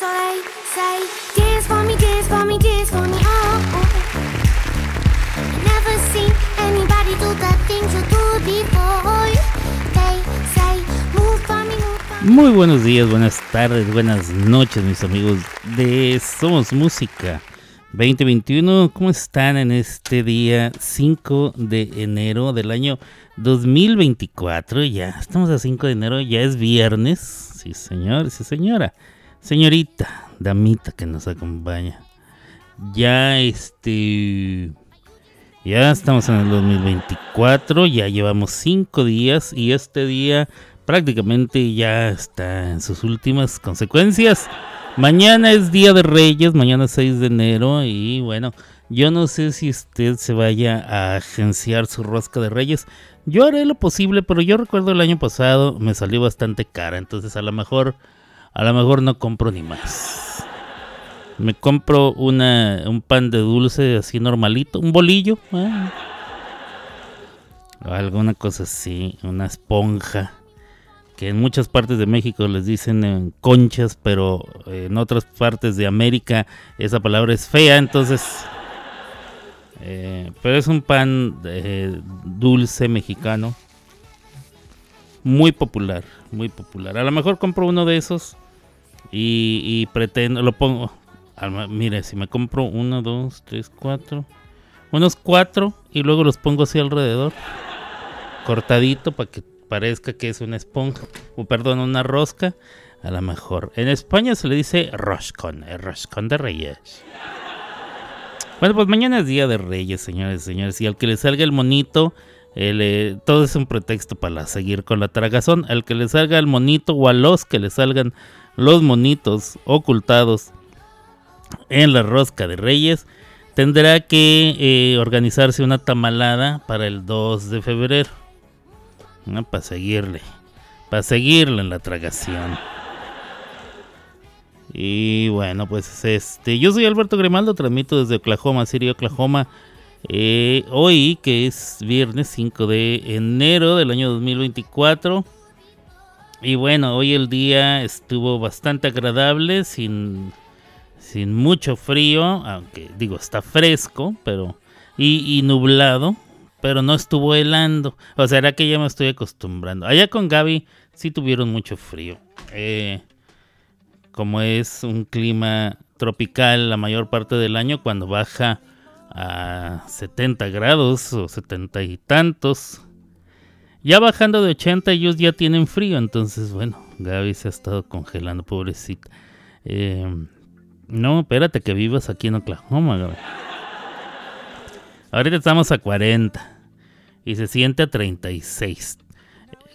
They say, dance for me, dance for me, dance for me, oh. oh. Never seen anybody do the things you do before. They say, move for me, move for me. Muy buenos días, buenas tardes, buenas noches, mis amigos de Somos Música 2021. ¿Cómo están en este día 5 de enero del año 2024? Ya estamos a 5 de enero, ya es viernes. Sí, señor, sí, señora. Señorita, damita que nos acompaña. Ya este. Ya estamos en el 2024, ya llevamos 5 días y este día prácticamente ya está en sus últimas consecuencias. Mañana es Día de Reyes, mañana es 6 de enero y bueno, yo no sé si usted se vaya a agenciar su rosca de Reyes. Yo haré lo posible, pero yo recuerdo el año pasado me salió bastante cara, entonces a lo mejor a lo mejor no compro ni más. Me compro una, un pan de dulce así normalito, un bolillo. ah. Alguna cosa así, una esponja. Que en muchas partes de México les dicen eh, conchas, pero en otras partes de América esa palabra es fea, entonces... eh, pero es un pan eh, dulce mexicano. Muy popular, muy popular. A lo mejor compro uno de esos y, pretendo, lo pongo. Mire, si me compro uno, dos, tres, cuatro. Unos cuatro y luego los pongo así alrededor. Cortadito para que parezca que es una esponja. O perdón, una rosca. A lo mejor. En España se le dice roscón. El roscón de reyes. Bueno, pues mañana es día de reyes, señores y señores. Y al que le salga el monito, el, eh, todo es un pretexto para seguir con la tragazón. Al que le salga el monito o a los que le salgan los monitos ocultados en la rosca de reyes, tendrá que eh, organizarse una tamalada para el 2 de febrero. Para seguirle. Para seguirle en la tragación. Y bueno, pues este, yo soy Alberto Grimaldo, transmito desde Oklahoma City, Oklahoma. Eh, hoy, que es viernes 5 de enero del año 2024. Y bueno, hoy el día estuvo bastante agradable, sin, sin mucho frío, aunque digo, está fresco, pero y, nublado, pero no estuvo helando. O sea, era que ya me estoy acostumbrando. Allá con Gaby sí tuvieron mucho frío. Eh, como es un clima tropical la mayor parte del año, cuando baja a 70 grados o 70 y tantos, ya bajando de 80 ellos ya tienen frío, entonces bueno, Gaby se ha estado congelando, pobrecita. Eh, no, espérate que vivas aquí en Oklahoma, Gaby. Ahorita estamos a 40 y se siente a 36.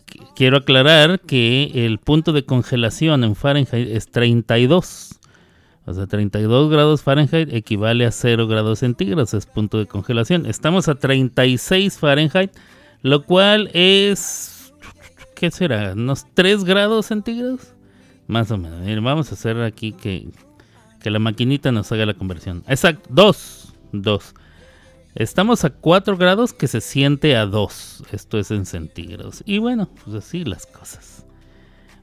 Qu- Quiero aclarar que el punto de congelación en Fahrenheit es 32. O sea, 32 grados Fahrenheit equivale a 0 grados centígrados, es punto de congelación. Estamos a 36 Fahrenheit, lo cual es... ¿Qué será? ¿Unos 3 grados centígrados? Más o menos. Miren, vamos a hacer aquí que, que la maquinita nos haga la conversión. Exacto, 2. 2. Estamos a 4 grados que se siente a 2. Esto es en centígrados. Y bueno, pues así las cosas.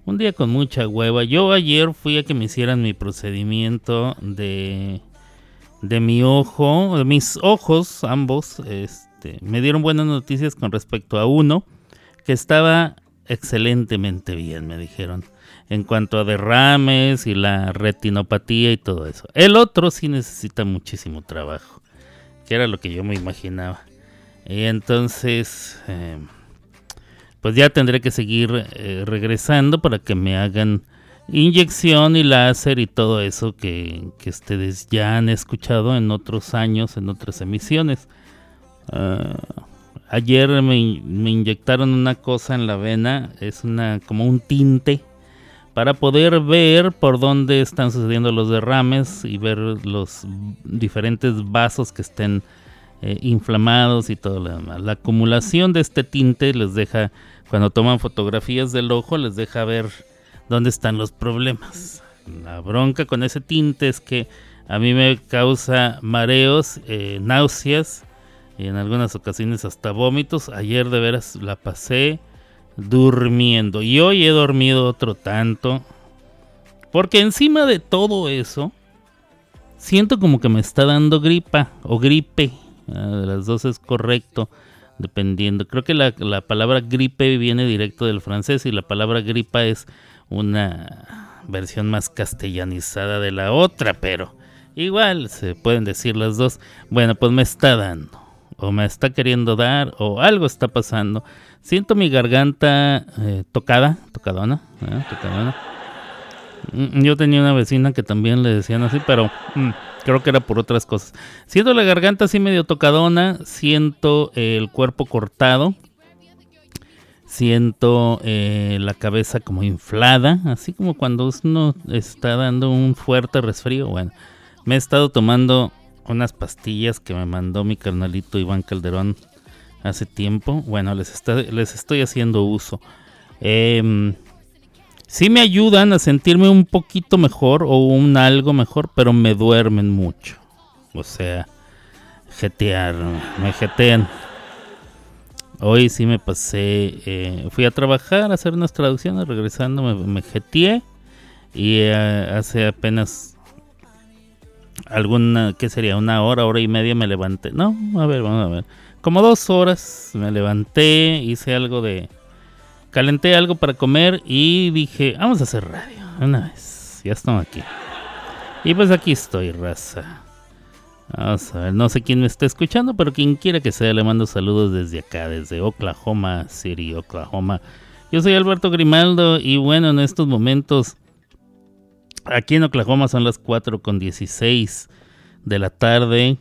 Un día con mucha hueva. Yo ayer fui a que me hicieran mi procedimiento de de mi ojo, de mis ojos, ambos, este, me dieron buenas noticias con respecto a uno que estaba excelentemente bien, me dijeron, en cuanto a derrames y la retinopatía y todo eso. El otro sí necesita muchísimo trabajo, que era lo que yo me imaginaba. Y entonces, eh, pues ya tendré que seguir eh, regresando para que me hagan inyección y láser y todo eso que, que ustedes ya han escuchado en otros años, en otras emisiones. Ah, ayer me, me inyectaron una cosa en la vena, es una como un tinte para poder ver por dónde están sucediendo los derrames y ver los diferentes vasos que estén eh, inflamados y todo lo demás. La acumulación de este tinte les deja, cuando toman fotografías del ojo, les deja ver dónde están los problemas. La bronca con ese tinte es que a mí me causa mareos, eh, náuseas y en algunas ocasiones hasta vómitos. Ayer de veras la pasé durmiendo y hoy he dormido otro tanto Porque encima de todo eso, siento como que me está dando gripa o gripe. Ah, de las dos es correcto, dependiendo. Creo que la, la palabra gripe viene directo del francés y la palabra gripa es una versión más castellanizada de la otra, pero igual se pueden decir las dos. Bueno, pues me está dando, o me está queriendo dar, o algo está pasando. Siento mi garganta eh, tocada, tocadona, ¿eh? tocadona. Mm, yo tenía una vecina que también le decían así, pero mm, creo que era por otras cosas. Siento la garganta así medio tocadona, siento el cuerpo cortado, siento eh, la cabeza como inflada, así como cuando uno está dando un fuerte resfrío. Bueno, me he estado tomando unas pastillas que me mandó mi carnalito Iván Calderón hace tiempo. Bueno, les, les estoy haciendo uso. Eh, sí me ayudan a sentirme un poquito mejor o un algo mejor, pero me duermen mucho. O sea, jetear, me jetean. Hoy sí me pasé, eh, fui a trabajar, a hacer unas traducciones, regresando me, me jeteé y eh, hace apenas alguna, ¿qué sería? Una hora, hora y media me levanté. No, a ver, vamos a ver como dos horas me levanté, hice algo de... Calenté algo para comer y dije, vamos a hacer radio. Una vez. Ya estamos aquí. Y pues aquí estoy, raza. Vamos a ver, no sé quién me está escuchando, pero quien quiera que sea, le mando saludos desde acá, desde Oklahoma City, Oklahoma. Yo soy Alberto Grimaldo y bueno, en estos momentos, aquí en Oklahoma son las 4 con 16 de la tarde.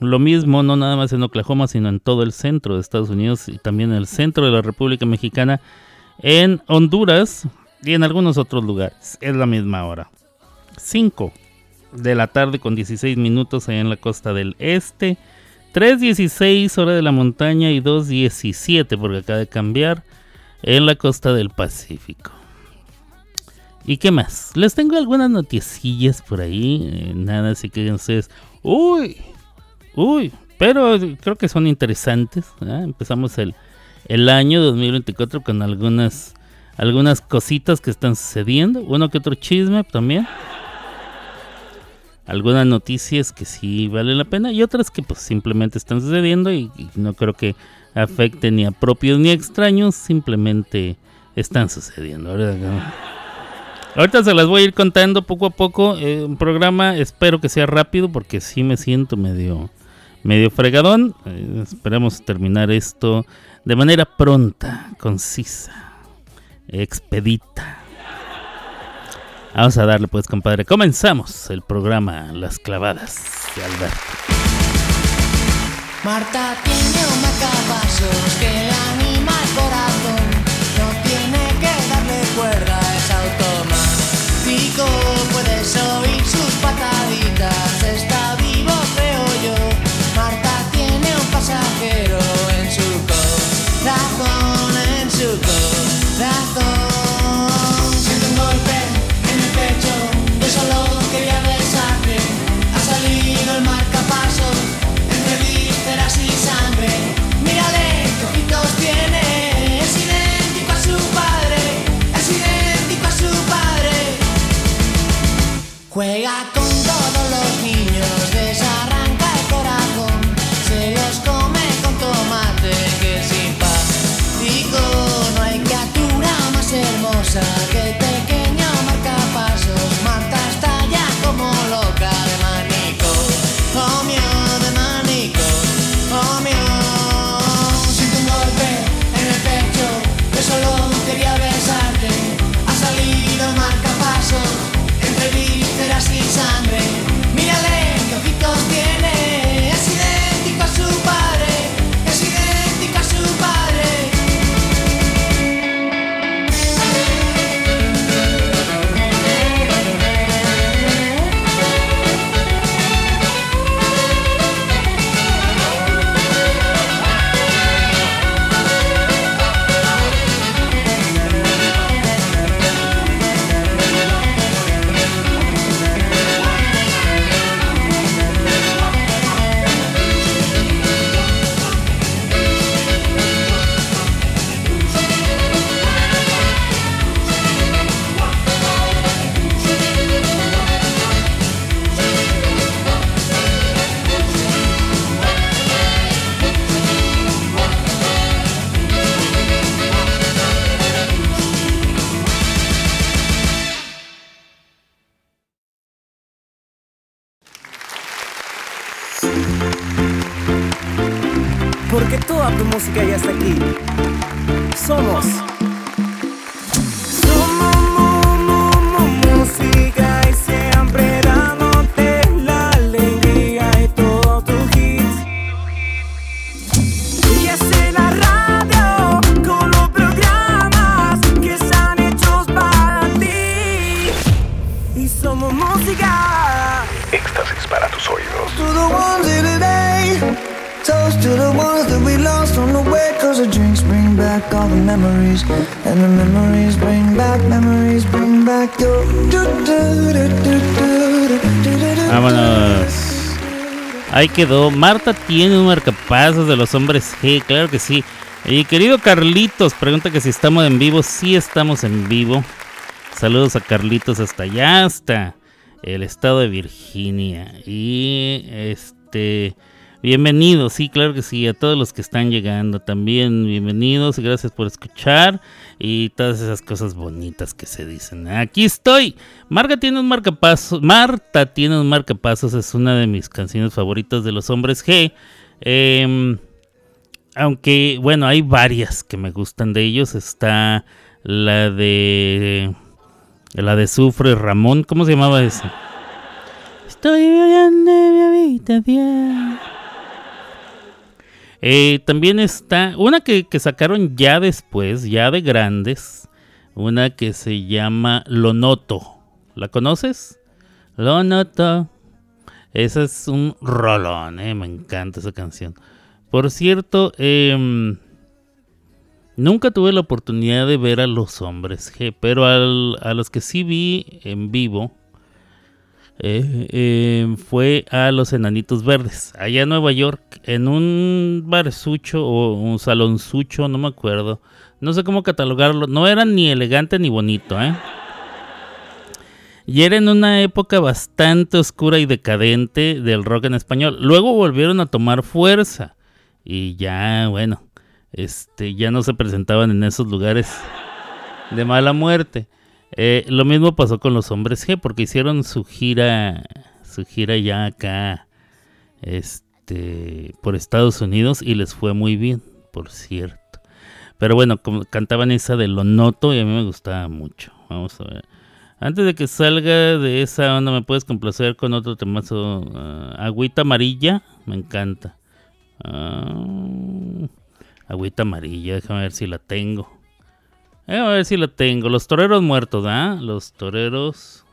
Lo mismo, no nada más en Oklahoma, sino en todo el centro de Estados Unidos y también en el centro de la República Mexicana, en Honduras y en algunos otros lugares. Es la misma hora. 5 de la tarde con 16 minutos allá en la costa del este. 3.16 hora de la montaña y 2.17 porque acaba de cambiar en la costa del Pacífico. ¿Y qué más? Les tengo algunas noticias por ahí. Eh, nada, así que ustedes... Uy, Uy, pero creo que son interesantes. Empezamos el, el año 2024 con algunas, algunas cositas que están sucediendo. Uno que otro chisme también. Algunas noticias que sí valen la pena y otras que pues simplemente están sucediendo y, no creo que afecten ni a propios ni a extraños, simplemente están sucediendo. Ahorita se las voy a ir contando poco a poco. Eh, un programa espero que sea rápido porque sí me siento medio medio fregadón. Eh, esperemos terminar esto de manera pronta, concisa, expedita. Vamos a darle pues, compadre. Comenzamos el programa Las clavadas de Alberto. Marta tiene un macapasos que le anima el corazón. No tiene que darle cuerda, es automático. Puedes oír sus pataditas, en su corazón, en su corazón. Siento un golpe en el pecho, yo solo Ahí quedó. Marta tiene un marcapasos de los hombres G, claro que sí. Y querido Carlitos, pregunta que si estamos en vivo. Sí estamos en vivo. Saludos a Carlitos hasta allá, hasta el estado de Virginia. Y este, bienvenidos, sí, claro que sí, a todos los que están llegando también, bienvenidos gracias por escuchar y todas esas cosas bonitas que se dicen. Aquí estoy. Marta tiene un marcapasos, Marta tiene un marcapasos, es una de mis canciones favoritas de los hombres G. Em, aunque, bueno, hay varias que me gustan de ellos. Está la de. La de Sufre Ramón. ¿Cómo se llamaba esa? Estoy viviendo en mi habitación. Eh, también está una que, sacaron ya después, ya de grandes. Una que se llama Lo Noto. ¿La conoces? Lo Noto. Ese es un rolón, eh, me encanta esa canción. Por cierto, em, nunca tuve la oportunidad de ver a los hombres G, pero al- a los que sí vi en vivo eh, em, fue a los Enanitos Verdes, allá en Nueva York, en un barsucho o un salonzucho, no me acuerdo. No sé cómo catalogarlo, no era ni elegante ni bonito, ¿eh? Y era en una época bastante oscura y decadente del rock en español. Luego volvieron a tomar fuerza. Y ya, bueno, este, ya no se presentaban en esos lugares de mala muerte. Eh, lo mismo pasó con los hombres G, porque hicieron su gira, su gira ya acá, este, por Estados Unidos y les fue muy bien, por cierto. Pero bueno, cantaban esa de Lo Noto y a mí me gustaba mucho. Vamos a ver. Antes de que salga de esa onda, ¿me puedes complacer con otro temazo? Ah, agüita amarilla, me encanta. Ah, agüita amarilla, déjame ver si la tengo. Déjame ver si la tengo. Los toreros muertos, ¿ah? Los toreros.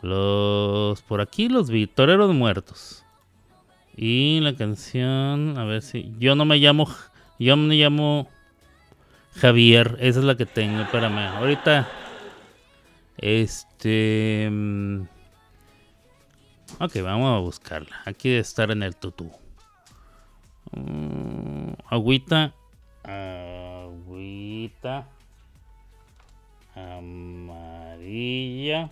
Los. Por aquí los vi. Toreros muertos. Y la canción. A ver si. Yo no me llamo. Yo me llamo. Javier. Esa es la que tengo. Espérame. Ahorita. Este. mm, Ok, vamos a buscarla. Aquí debe estar en el tutú. Mm, agüita. Agüita. Amarilla.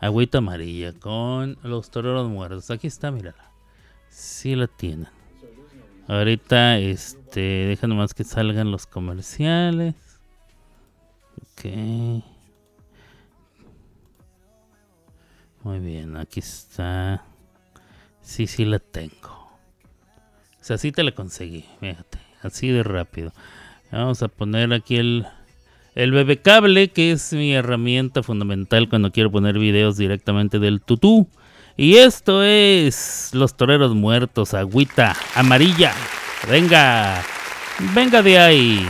Agüita amarilla con los toreros muertos. Aquí está, mírala. Sí la tienen. Ahorita, este, deja nomás que salgan los comerciales. Ok. Muy bien, aquí está. Sí, sí la tengo. O sea, sí te la conseguí, fíjate. Así de rápido. Vamos a poner aquí el, el bebé cable, que es mi herramienta fundamental cuando quiero poner videos directamente del tutú. Y esto es Los Toreros Muertos, agüita amarilla. Venga, venga de ahí.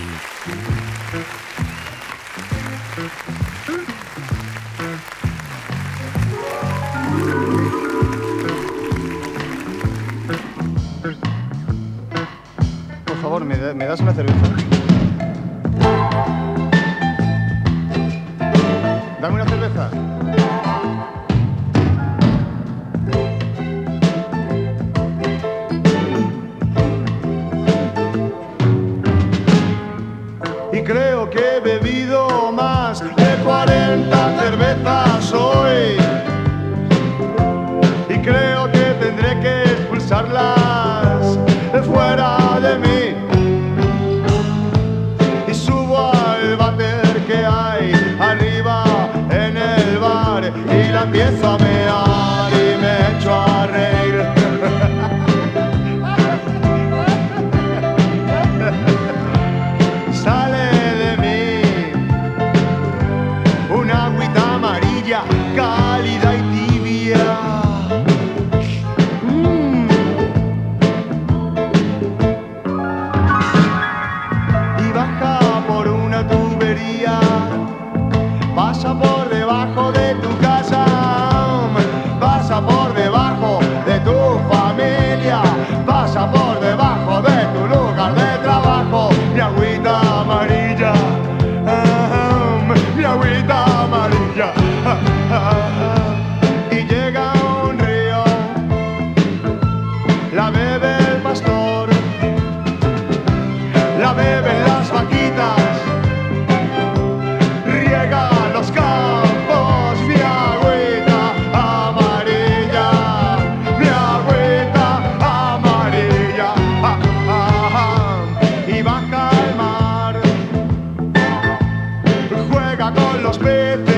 Por favor, ¿me, da- me das una cerveza? Dame una cerveza. Con los pececillos,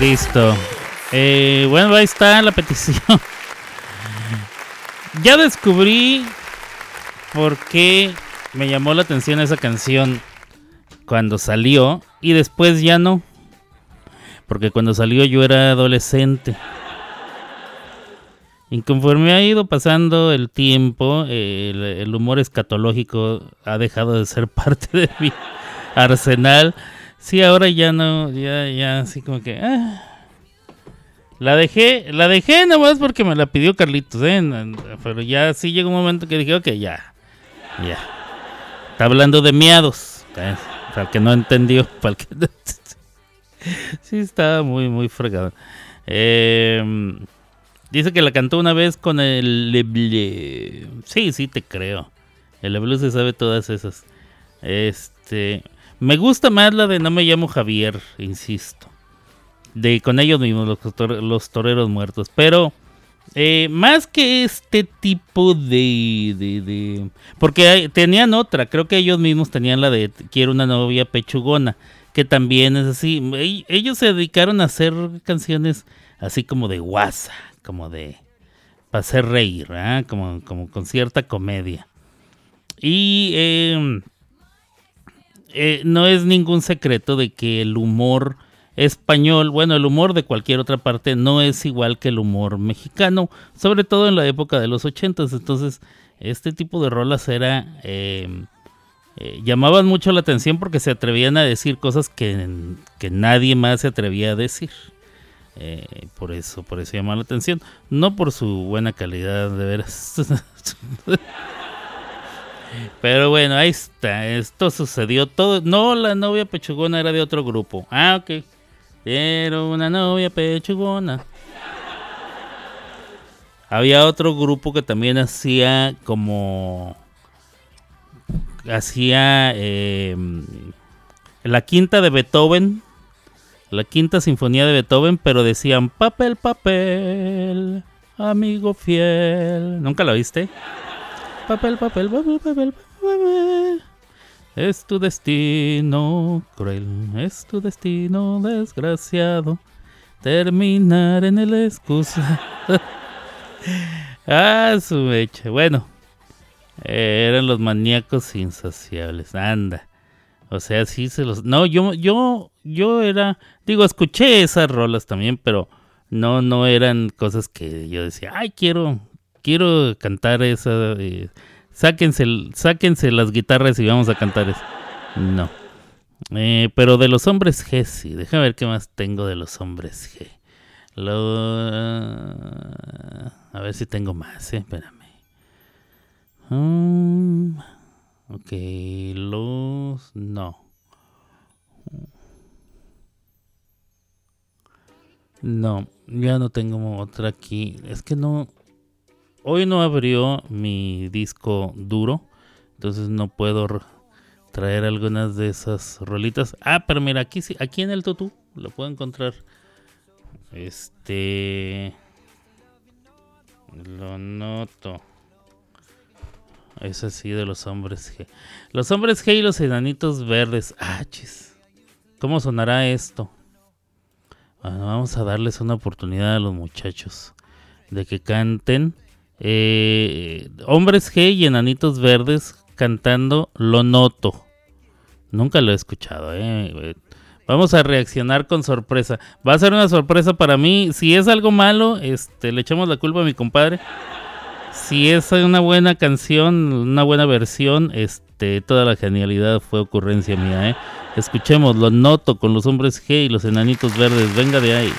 Listo. Eh, bueno, ahí está la petición. Ya descubrí por qué me llamó la atención esa canción cuando salió y después ya no. Porque cuando salió yo era adolescente. Y conforme ha ido pasando el tiempo, el, el humor escatológico ha dejado de ser parte de mi arsenal. Sí, ahora ya no, ya, ya, así como que... ah. La dejé, la dejé nomás porque me la pidió Carlitos, ¿eh? Pero ya sí llegó un momento que dije, ok, ya, ya. Está hablando de miados. ¿eh? Para el que no entendió, para el que no- Sí, estaba muy, muy fregado. Eh, dice que la cantó una vez con el. Sí, sí, te creo. El Leble se sabe todas esas. Este. Me gusta más la de No me llamo Javier, insisto. De con ellos mismos, los, tor- los toreros muertos. Pero. eh, más que este tipo de, de, de- porque tenían otra, creo que ellos mismos tenían la de quiero una novia pechugona, que también es así. Ellos se dedicaron a hacer canciones así como de guasa, como de para hacer reír, ¿verdad? Como, como con cierta comedia. Y eh, eh, no es ningún secreto de que el humor español, bueno, el humor de cualquier otra parte no es igual que el humor mexicano, sobre todo en la época de los ochentas. Entonces, este tipo de rolas era eh, eh, llamaban mucho la atención porque se atrevían a decir cosas que, que nadie más se atrevía a decir. Eh, por eso, por eso llama la atención, no por su buena calidad de veras. Pero bueno, ahí está. Esto sucedió todo. No, la novia pechugona era de otro grupo. Ah, ok. Era una novia pechugona. Había otro grupo que también hacía como. Hacía. eh, la quinta de Beethoven. La quinta sinfonía de Beethoven, pero decían papel, papel, amigo fiel. ¿Nunca la viste? Papel, papel, papel, papel, papel. Es tu destino cruel, es tu destino desgraciado. Terminar en el excusa. ah, su mecha. Bueno, eran los maníacos insaciables. Anda. O sea, sí se los. No, yo, yo, yo era. Digo, escuché esas rolas también, pero no, no eran cosas que yo decía, ay, quiero, quiero cantar esa. eh, sáquense, las guitarras y vamos a cantar eso. No. Eh, pero de los hombres G, sí. Déjame ver qué más tengo de los hombres G. Lo- a ver si tengo más, eh. Espérame. Mm, ok, los... No. No, ya no tengo otra aquí. Es que no... Hoy no abrió mi disco duro. Entonces no puedo traer algunas de esas rolitas. Ah, pero mira, aquí sí, aquí en el tutú lo puedo encontrar. Este... Lo noto. Es así de los hombres G. Los hombres G y los enanitos verdes. Ah, chis. ¿Cómo sonará esto? Vamos a darles una oportunidad a los muchachos de que canten. Eh, hombres G y enanitos verdes cantando Lo Noto. Nunca lo he escuchado, eh. Vamos a reaccionar con sorpresa. Va a ser una sorpresa para mí. Si es algo malo, este, le echamos la culpa a mi compadre. Si es una buena canción, una buena versión, este, toda la genialidad fue ocurrencia mía, ¿eh? Escuchemos, lo noto con los hombres G y los enanitos verdes. Venga de ahí.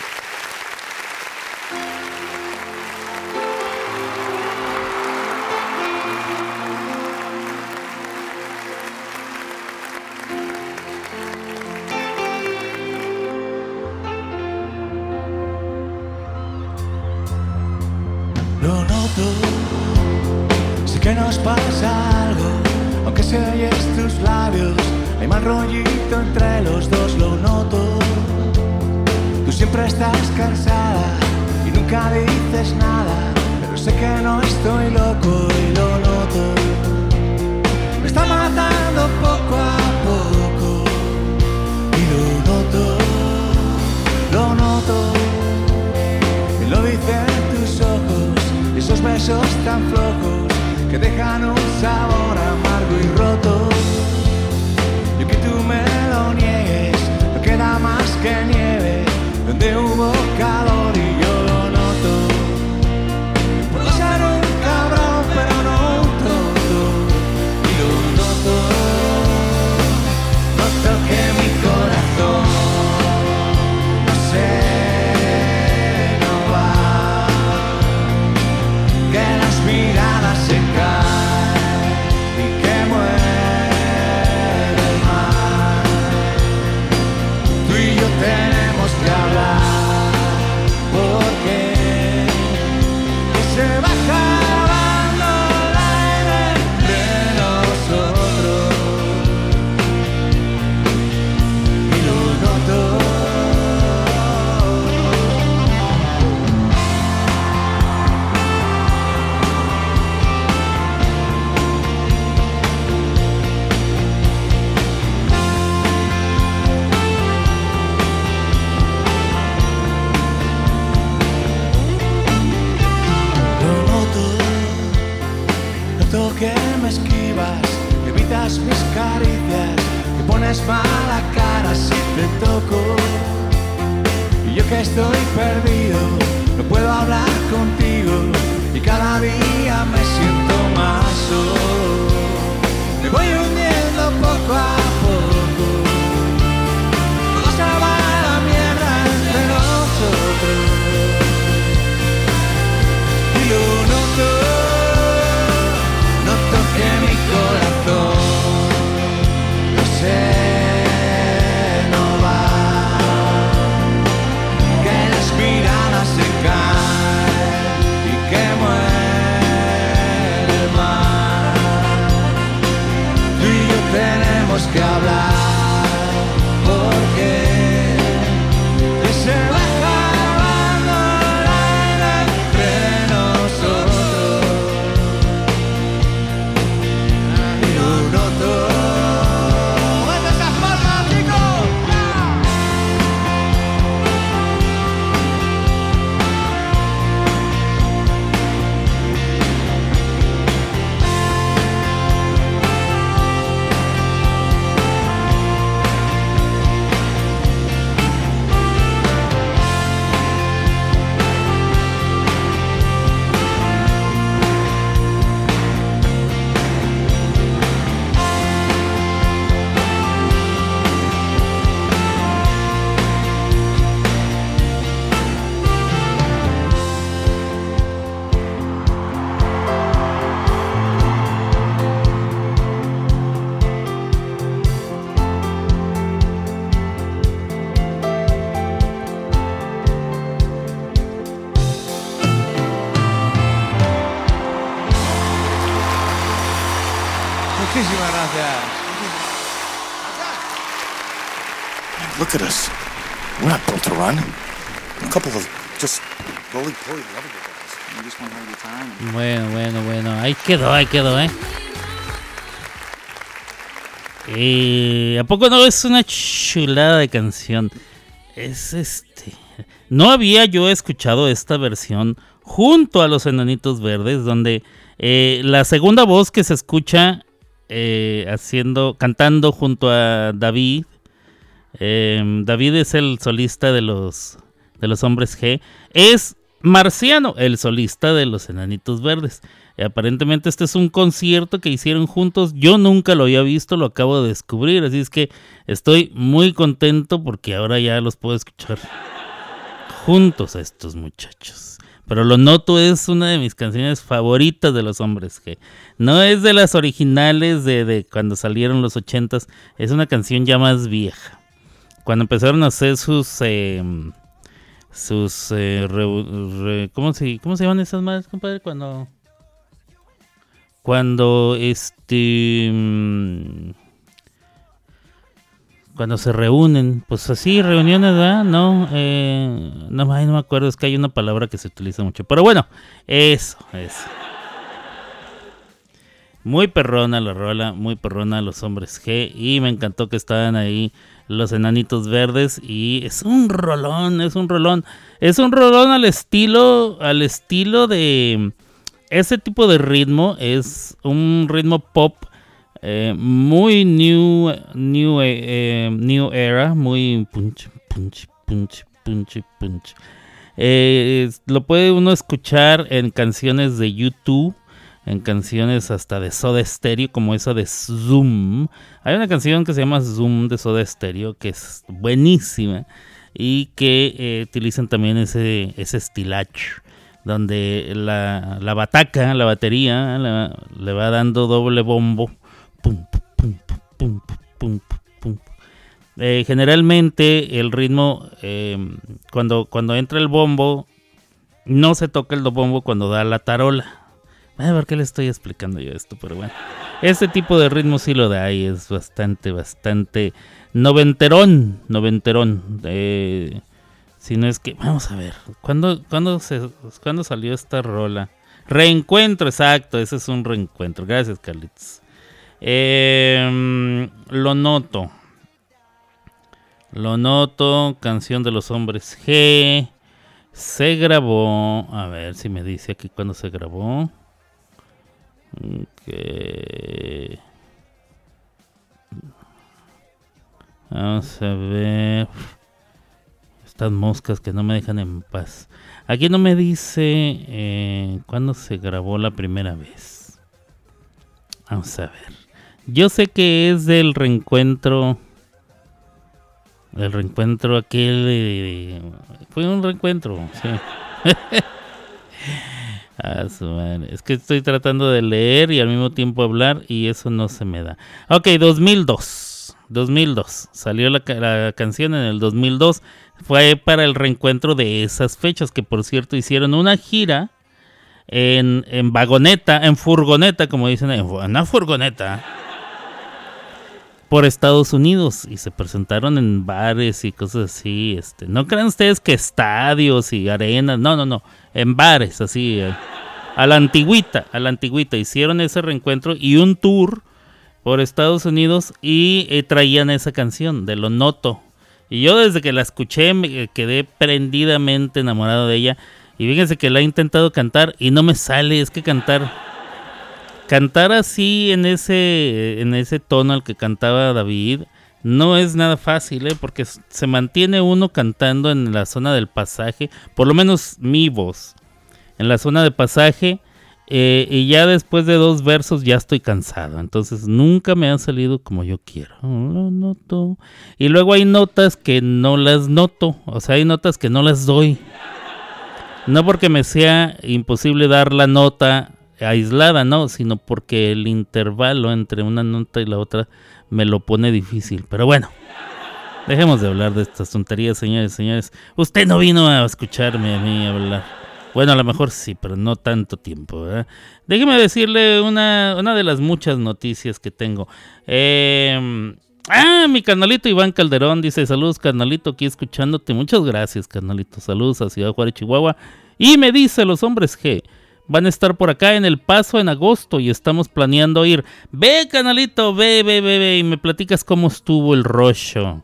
Bueno, bueno, bueno. Ahí quedó, ahí quedó, ¿eh? Eh, ¿A poco no es una chulada de canción? Es este. No había yo escuchado esta versión junto a los Enanitos Verdes, donde eh, la segunda voz que se escucha eh, haciendo, cantando junto a David. eh, David es el solista de los de los Hombres G. Es Marciano, el solista de los Enanitos Verdes. Y aparentemente este es un concierto que hicieron juntos. Yo nunca lo había visto, lo acabo de descubrir. Así es que estoy muy contento porque ahora ya los puedo escuchar juntos a estos muchachos. Pero lo noto es una de mis canciones favoritas de los hombres. No es de las originales de, cuando salieron los ochentas. Es una canción ya más vieja. Cuando empezaron a hacer sus... eh, sus... eh, re- ¿cómo, se, ¿Cómo se llaman esas madres, compadre? Cuando... Cuando este... mm, cuando se reúnen, pues así, reuniones, ¿verdad? No, eh, no, no me acuerdo, es que hay una palabra que se utiliza mucho. Pero bueno, eso, eso. Muy perrona la rola, muy perrona los hombres G. Y me encantó que estaban ahí los enanitos verdes. Y es un rolón, es un rolón. Es un rolón al estilo, al estilo de... Ese tipo de ritmo es un ritmo pop eh, muy new, new, eh, new era, muy punch, punch, punch, punch, punch. Eh, lo puede uno escuchar en canciones de YouTube, en canciones hasta de Soda Stereo, como esa de Zoom. Hay una canción que se llama Zoom de Soda Stereo, que es buenísima y que eh, utilizan también ese, ese estilacho donde la, la bataca, la batería, le va dando doble bombo. Pum, pum, pum. Eh, generalmente el ritmo, eh, cuando, cuando entra el bombo, no se toca el bombo cuando da la tarola. Ver qué le estoy explicando yo esto, pero bueno. Este tipo de ritmo sí lo da y es bastante, bastante noventerón, noventerón. Si no es que, vamos a ver, ¿cuándo, cuándo, se, ¿cuándo salió esta rola? Reencuentro, exacto, ese es un reencuentro. Gracias, Carlitos. Eh, lo noto. Lo noto, canción de los hombres G. Se grabó, a ver si me dice aquí cuándo se grabó. Ok. Vamos a ver. Estas moscas que no me dejan en paz. Aquí no me dice eh, cuándo se grabó la primera vez. Vamos a ver. Yo sé que es del reencuentro. El reencuentro aquel. de- fue un reencuentro, sí. Es que estoy tratando de leer y al mismo tiempo hablar y eso no se me da. Ok, 2002. 2002. Salió la, ca- la canción en el 2002. Fue para el reencuentro de esas fechas que por cierto hicieron una gira en, en vagoneta, en furgoneta, como dicen, en una furgoneta por Estados Unidos y se presentaron en bares y cosas así. Este, no crean ustedes que estadios y arenas, no, no, no, en bares así, eh, a la antigüita, a la antigüita. Hicieron ese reencuentro y un tour por Estados Unidos y eh, traían esa canción de Lo Noto. Y yo desde que la escuché me eh, quedé prendidamente enamorado de ella. Y fíjense que la he intentado cantar y no me sale, es que cantar cantar así en ese en ese tono al que cantaba David no es nada fácil, ¿eh? porque se mantiene uno cantando en la zona del pasaje, por lo menos mi voz, en la zona de pasaje, eh, y ya después de dos versos ya estoy cansado, entonces nunca me han salido como yo quiero. Lo noto. Y luego hay notas que no las noto, o sea, hay notas que no las doy. No porque me sea imposible dar la nota aislada, no, sino porque el intervalo entre una nota y la otra me lo pone difícil. Pero bueno, dejemos de hablar de estas tonterías, señores, señores. Usted no vino a escucharme a mí hablar. Bueno, a lo mejor sí, pero no tanto tiempo. ¿verdad? Déjeme decirle una, una de las muchas noticias que tengo. Eh, ah, mi canalito Iván Calderón dice: Saludos, canalito, aquí escuchándote. Muchas gracias, canalito. Saludos a Ciudad Juárez, Chihuahua. Y me dice: Los hombres G van a estar por acá en El Paso en agosto y estamos planeando ir. Ve, canalito, ve, ve, ve, ve. Y me platicas cómo estuvo el rollo.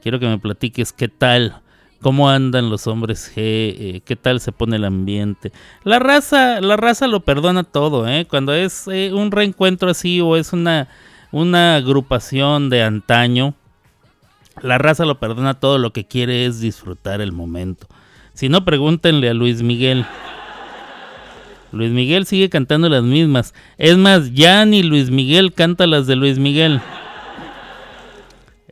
Quiero que me platiques qué tal. ¿Cómo andan los hombres G? Eh, ¿Qué tal se pone el ambiente? La raza, la raza lo perdona todo, ¿eh? Cuando es eh, un reencuentro así o es una, una agrupación de antaño, la raza lo perdona todo, lo que quiere es disfrutar el momento. Si no, pregúntenle a Luis Miguel. Luis Miguel sigue cantando las mismas. Es más, ya ni Luis Miguel canta las de Luis Miguel.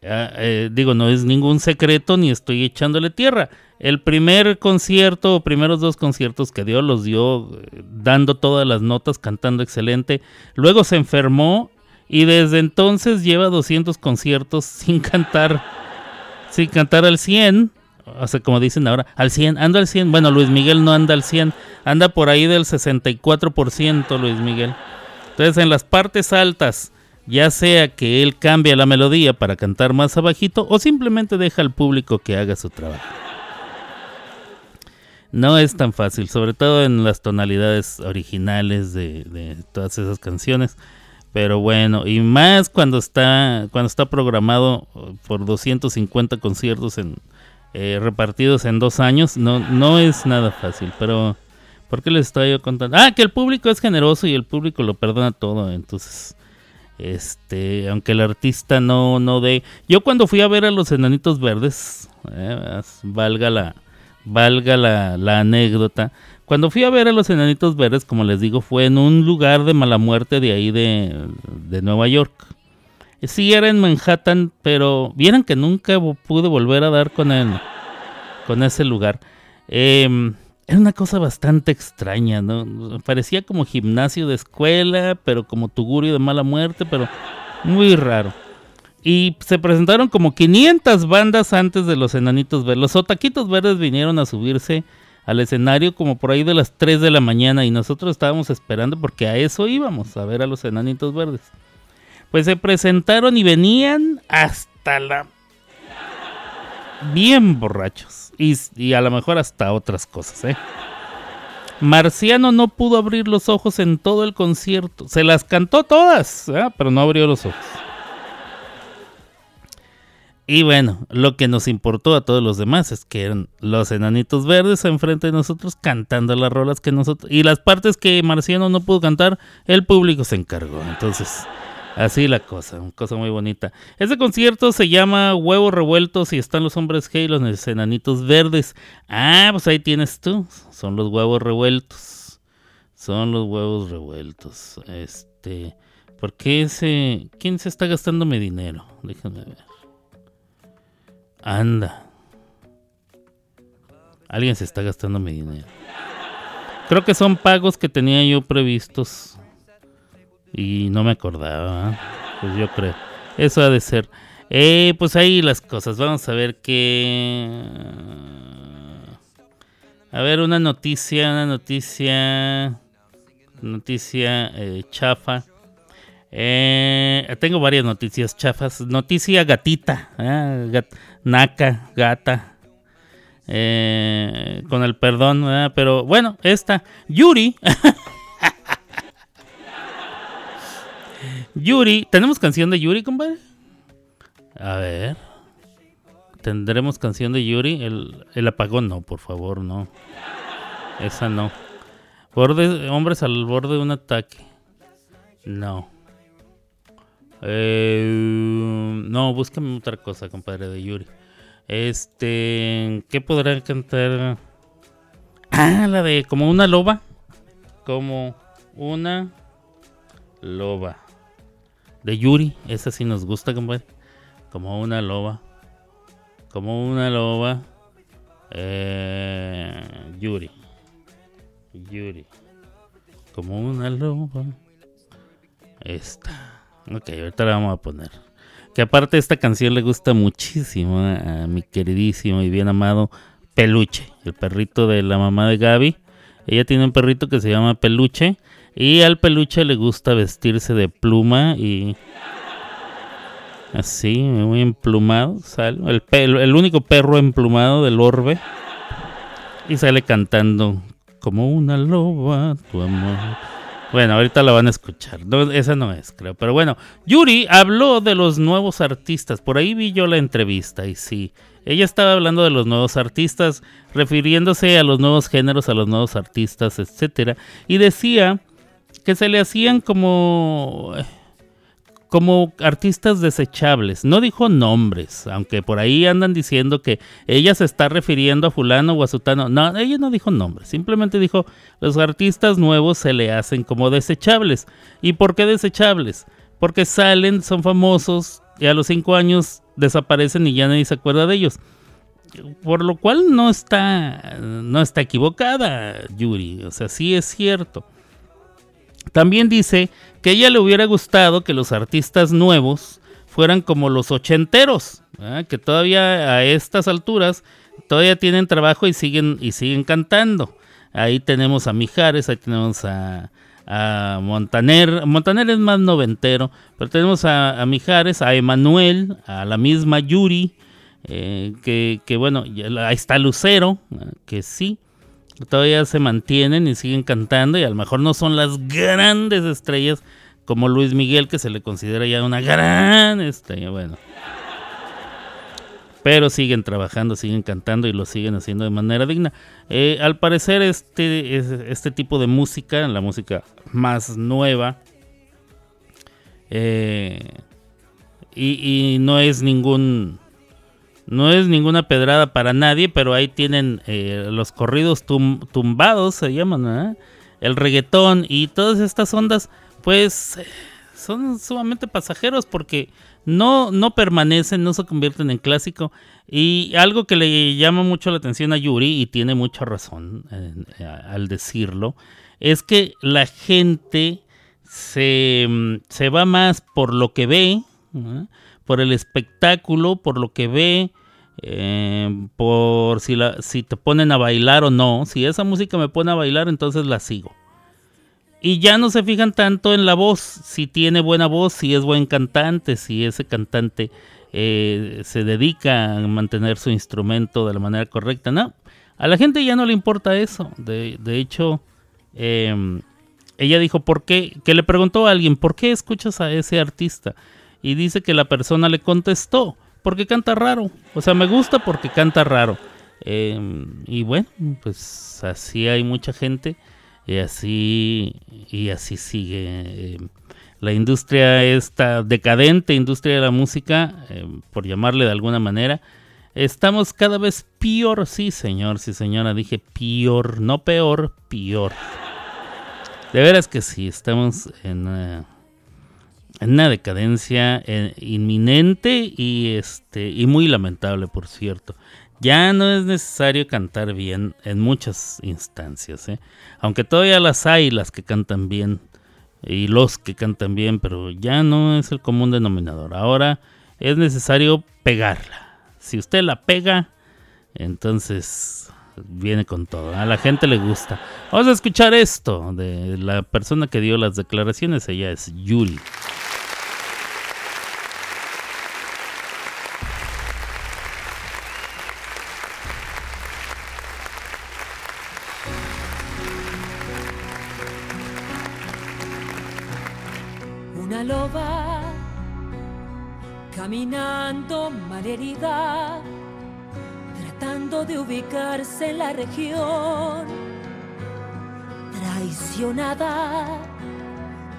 Ah, eh, digo, no es ningún secreto ni estoy echándole tierra. El primer concierto, o primeros dos conciertos que dio, los dio eh, dando todas las notas, cantando excelente. Luego se enfermó y desde entonces lleva 200 conciertos sin cantar, sin cantar al 100. O como dicen ahora, al 100, anda al 100. Bueno, Luis Miguel no anda al 100, anda por ahí del 64% Luis Miguel. Entonces, en las partes altas, ya sea que él cambia la melodía para cantar más abajito o simplemente deja al público que haga su trabajo. No es tan fácil, sobre todo en las tonalidades originales de, todas esas canciones. Pero bueno, y más cuando está cuando está programado por 250 conciertos en, eh, repartidos en dos años, no, no es nada fácil. Pero, ¿por qué les estoy contando? Ah, que el público es generoso y el público lo perdona todo. Entonces, este, aunque el artista no, no dé. Yo cuando fui a ver a los enanitos verdes, eh, valga la, valga la, la anécdota. Cuando fui a ver a los enanitos verdes, como les digo, fue en un lugar de mala muerte de ahí de, de Nueva York. Sí, era en Manhattan, pero vieran que nunca pude volver a dar con él, con ese lugar. Em, era una cosa bastante extraña, ¿no? Parecía como gimnasio de escuela, pero como tugurio de mala muerte, pero muy raro. Y se presentaron como 500 bandas antes de los Enanitos Verdes. Los Otaquitos Verdes vinieron a subirse al escenario como por ahí de las 3 de la mañana y nosotros estábamos esperando porque a eso íbamos, a ver a los Enanitos Verdes. Pues se presentaron y venían hasta la... Bien borrachos. Y, a lo mejor hasta otras cosas, ¿eh? Marciano no pudo abrir los ojos en todo el concierto. Se las cantó todas, ¿eh? pero no abrió los ojos. Y bueno, lo que nos importó a todos los demás es que eran los enanitos verdes enfrente de nosotros cantando las rolas que nosotros... Y las partes que Marciano no pudo cantar, el público se encargó. Entonces, Así la cosa, una cosa muy bonita. Este concierto se llama Huevos Revueltos y están los hombres G y los enanitos verdes. Ah, pues ahí tienes tú. Son los huevos revueltos. Son los huevos revueltos. Este, ¿por qué ese? ¿Quién se está gastando mi dinero? Déjame ver. Anda. Alguien se está gastando mi dinero. Creo que son pagos que tenía yo previstos y no me acordaba. ¿eh? Pues yo creo. Eso ha de ser. Eh, pues ahí las cosas. Vamos a ver qué. A ver, una noticia, una noticia. Noticia eh, chafa. Eh, tengo varias noticias chafas. Noticia gatita. ¿eh? Gat- naca, gata. Eh, con el perdón, pero bueno, esta. Yuri. Yuri, ¿tenemos canción de Yuri, compadre? A ver. ¿Tendremos canción de Yuri? El, el apagón, no, por favor, no. Esa no. Borde, hombres al borde de un ataque. No. Eh, no, búscame otra cosa, compadre, de Yuri. Este, ¿qué podrá cantar? Ah, la de como una loba. Como una loba. De Yuri, esa sí nos gusta, compadre. Como una loba. Como una loba. Eh, Yuri. Yuri. Como una loba. Esta. Ok, ahorita la vamos a poner. Que aparte esta canción le gusta muchísimo a, a mi queridísimo y bien amado Peluche, el perrito de la mamá de Gaby. Ella tiene un perrito que se llama Peluche y al Peluche le gusta vestirse de pluma y así, muy emplumado, sale el, único perro emplumado del orbe y sale cantando como una loba, tu amor. Bueno, ahorita la van a escuchar. Esa no es, creo. Pero bueno, Yuri habló de los nuevos artistas. Por ahí vi yo la entrevista y sí. Ella estaba hablando de los nuevos artistas, refiriéndose a los nuevos géneros, a los nuevos artistas, etcétera. Y decía que se le hacían como como artistas desechables. No dijo nombres, aunque por ahí andan diciendo que ella se está refiriendo a fulano o a sutano. No, ella no dijo nombres, simplemente dijo los artistas nuevos se le hacen como desechables. ¿Y por qué desechables? Porque salen, son famosos y a los cinco años desaparecen y ya nadie se acuerda de ellos. Por lo cual no está, no está equivocada Yuri, o sea, sí es cierto. También dice que ella le hubiera gustado que los artistas nuevos fueran como los ochenteros, que todavía a estas alturas todavía tienen trabajo y siguen y siguen cantando. Ahí tenemos a Mijares, ahí tenemos a, a Montaner. Montaner es más noventero, pero tenemos a, Mijares, a Emanuel, a la misma Yuri, eh, que, que bueno, ahí está Lucero, que sí todavía se mantienen y siguen cantando y a lo mejor no son las grandes estrellas como Luis Miguel que se le considera ya una gran estrella, bueno. Pero siguen trabajando, siguen cantando y lo siguen haciendo de manera digna. Eh, al parecer este, es- este tipo de música, la música más nueva, eh, y, y no es ningún no es ninguna pedrada para nadie, pero ahí tienen eh, los corridos tum- tumbados, se llaman, ¿verdad? el reggaetón y todas estas ondas, pues eh, son sumamente pasajeros porque no, no permanecen, no se convierten en clásico. Y algo que le llama mucho la atención a Yuri, y tiene mucha razón eh, al decirlo, es que la gente se, mm, se va más por lo que ve, ¿verdad? por el espectáculo, por lo que ve, eh, por si, la, si te ponen a bailar o no. Si esa música me pone a bailar, entonces la sigo. Y ya no se fijan tanto en la voz, si tiene buena voz, si es buen cantante, si ese cantante eh, se dedica a mantener su instrumento de la manera correcta. No, a la gente ya no le importa eso. De, hecho, eh, ella dijo, ¿por? Que le preguntó a alguien, ¿por qué escuchas a ese artista? Y dice que la persona le contestó, porque canta raro. O sea, me gusta porque canta raro. Eh, y bueno, pues así hay mucha gente y así y así sigue. eh. la industria, esta decadente industria de la música, eh, por llamarle de alguna manera, estamos cada vez peor, sí señor, sí señora, dije peor, no peor, peor. De veras que sí, estamos en, eh, una decadencia eh, inminente y, este, y muy lamentable, por cierto. Ya no es necesario cantar bien en muchas instancias, ¿eh? aunque todavía las hay las que cantan bien y los que cantan bien, pero ya no es el común denominador. Ahora es necesario pegarla. Si usted la pega, entonces viene con todo. A la gente le gusta. Vamos a escuchar esto de la persona que dio las declaraciones. Ella es Yuli. Loba caminando malherida, tratando de ubicarse en la región, traicionada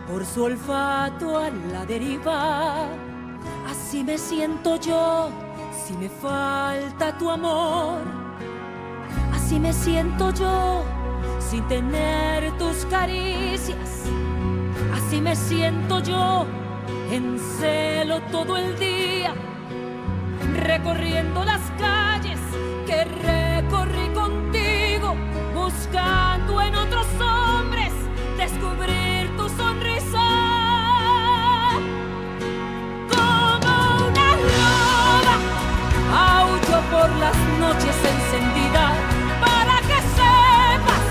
por su olfato a la deriva. Así me siento yo si me falta tu amor. Así me siento yo sin tener tus caricias. Así me siento yo en celo todo el día, recorriendo las calles que recorrí contigo, buscando en otros hombres descubrir tu sonrisa. Como una loba, aullo por las noches encendida para que sepas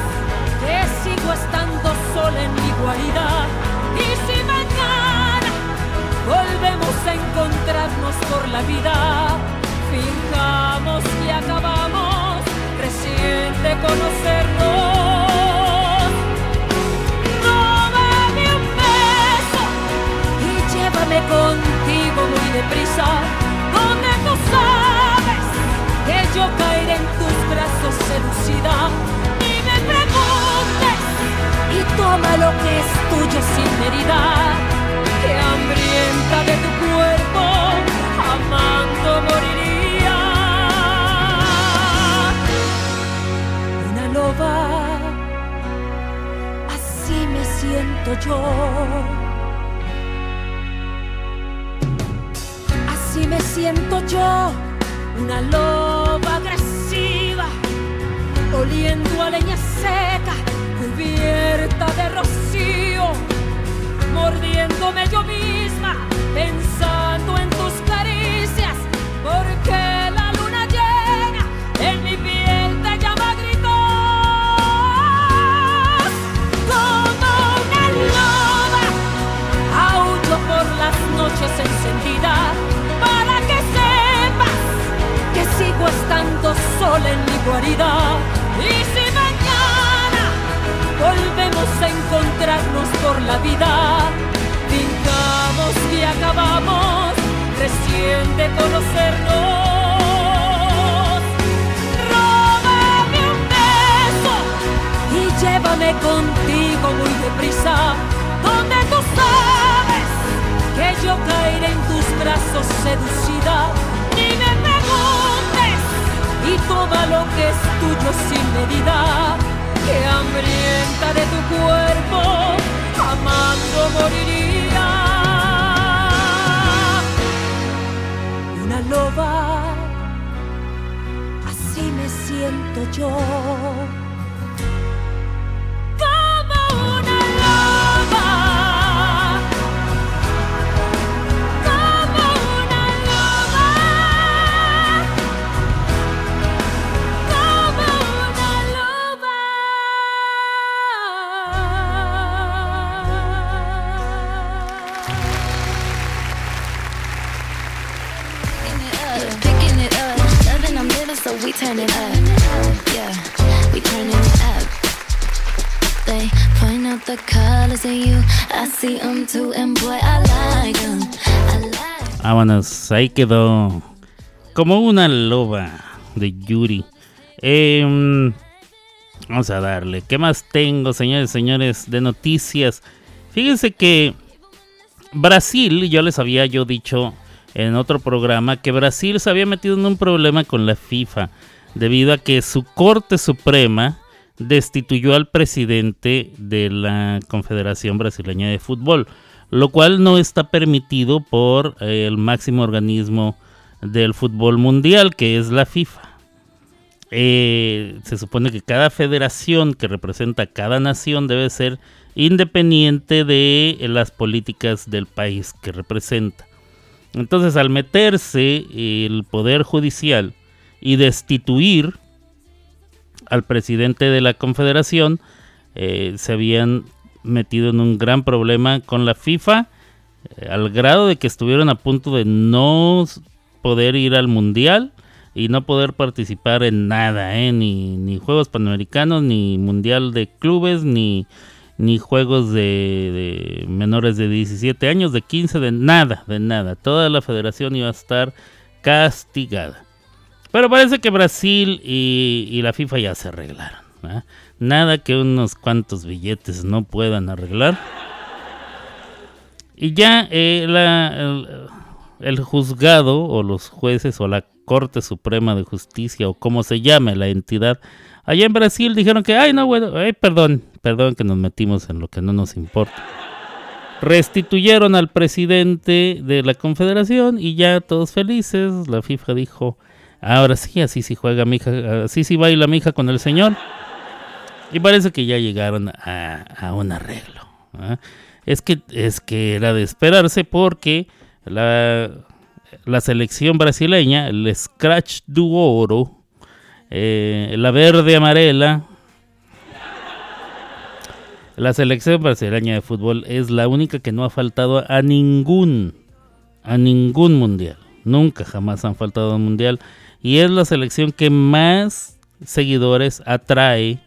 que sigo estando sola en mi guarida. Volvemos a encontrarnos por la vida, fijamos y acabamos recién de conocernos. Tómame un beso y llévame contigo muy deprisa, donde tú sabes que yo caeré en tus brazos seducida. Y me preguntes y toma lo que es tuyo sin medida, yo. Así me siento yo, una loba agresiva, oliendo a leña seca, cubierta de rocío, mordiéndome yo misma, pensando en tus caricias, porque la luna llena en mi piel te llama a gritos, como una loba, aullo por las noches encendida, para que sepas que sigo estando sola en mi guarida. Por la vida, fijamos que acabamos recién de conocernos. Róbame un beso y llévame contigo muy deprisa, donde tú sabes que yo caeré en tus brazos seducida. Ni me preguntes y toma lo que es tuyo sin medida, que hambrienta de tu cuerpo, amando moriría. Una loba, así me siento yo. Turn it up. Yeah, we turn it up. They point out the colors in you. I see them too, and boy, I like them. I like Vámonos, ahí quedó. Como una loba de Yuri. Em, vamos a darle. ¿Qué más tengo, señores y señores, de noticias? Fíjense que Brasil, yo les había yo dicho en otro programa que Brasil se había metido en un problema con la FIFA debido a que su Corte Suprema destituyó al presidente de la Confederación Brasileña de Fútbol, lo cual no está permitido por eh, el máximo organismo del fútbol mundial, que es la FIFA. Eh, se supone que cada federación que representa a cada nación debe ser independiente de las políticas del país que representa. Entonces, al meterse el Poder Judicial y destituir al presidente de la Confederación, eh, se habían metido en un gran problema con la FIFA, eh, al grado de que estuvieron a punto de no poder ir al Mundial y no poder participar en nada, ¿eh? ni, ni Juegos Panamericanos, ni Mundial de Clubes, ni, ni Juegos de, de menores de 17 años, de 15, de nada, de nada. Toda la federación iba a estar castigada. Pero parece que Brasil y, la FIFA ya se arreglaron. ¿ah? Nada que unos cuantos billetes no puedan arreglar. Y ya eh, el juzgado o los jueces o la Corte Suprema de Justicia o como se llame la entidad, allá en Brasil dijeron que, ay, no, bueno, ay, perdón, perdón que nos metimos en lo que no nos importa. Restituyeron al presidente de la Confederación y ya todos felices. La FIFA dijo, ahora sí, así sí juega mi hija, así sí baila mi hija con el señor. Y parece que ya llegaron a, un arreglo. ¿ah? Es que es que era de esperarse porque la, la selección brasileña, el Scratch do Oro, eh, la verde amarela, la selección brasileña de fútbol es la única que no ha faltado a ningún, a ningún mundial. Nunca jamás han faltado a un mundial. Y es la selección que más seguidores atrae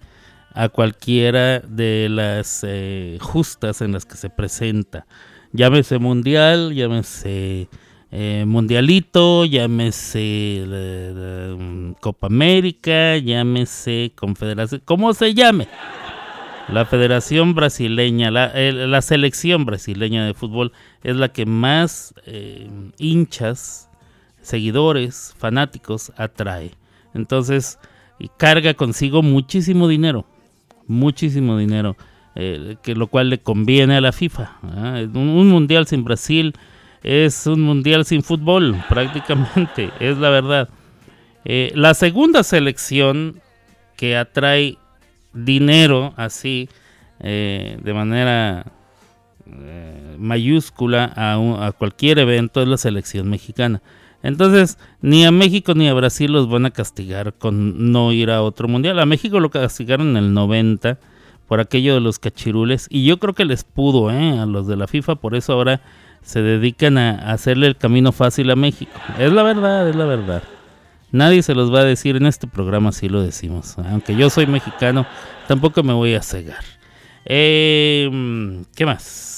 a cualquiera de las eh, justas en las que se presenta. Llámese mundial, llámese eh, mundialito, llámese eh, Copa América, llámese Confederación, como se llame. La Federación Brasileña, la, la selección brasileña de fútbol es la que más eh, hinchas, seguidores, fanáticos atrae. Entonces, y carga consigo muchísimo dinero, muchísimo dinero, eh, que lo cual le conviene a la FIFA. Un, un mundial sin Brasil es un mundial sin fútbol, prácticamente, es la verdad. Eh, la segunda selección que atrae dinero así, eh, de manera mayúscula a, un- a cualquier evento es la selección mexicana. Entonces, ni a México ni a Brasil los van a castigar con no ir a otro mundial. A México lo castigaron en el 90 por aquello de los cachirules. Y yo creo que les pudo, ¿eh? A los de la FIFA. Por eso ahora se dedican a hacerle el camino fácil a México. Es la verdad, es la verdad. Nadie se los va a decir en este programa, si lo decimos. Aunque yo soy mexicano, tampoco me voy a cegar. Eh, ¿Qué más?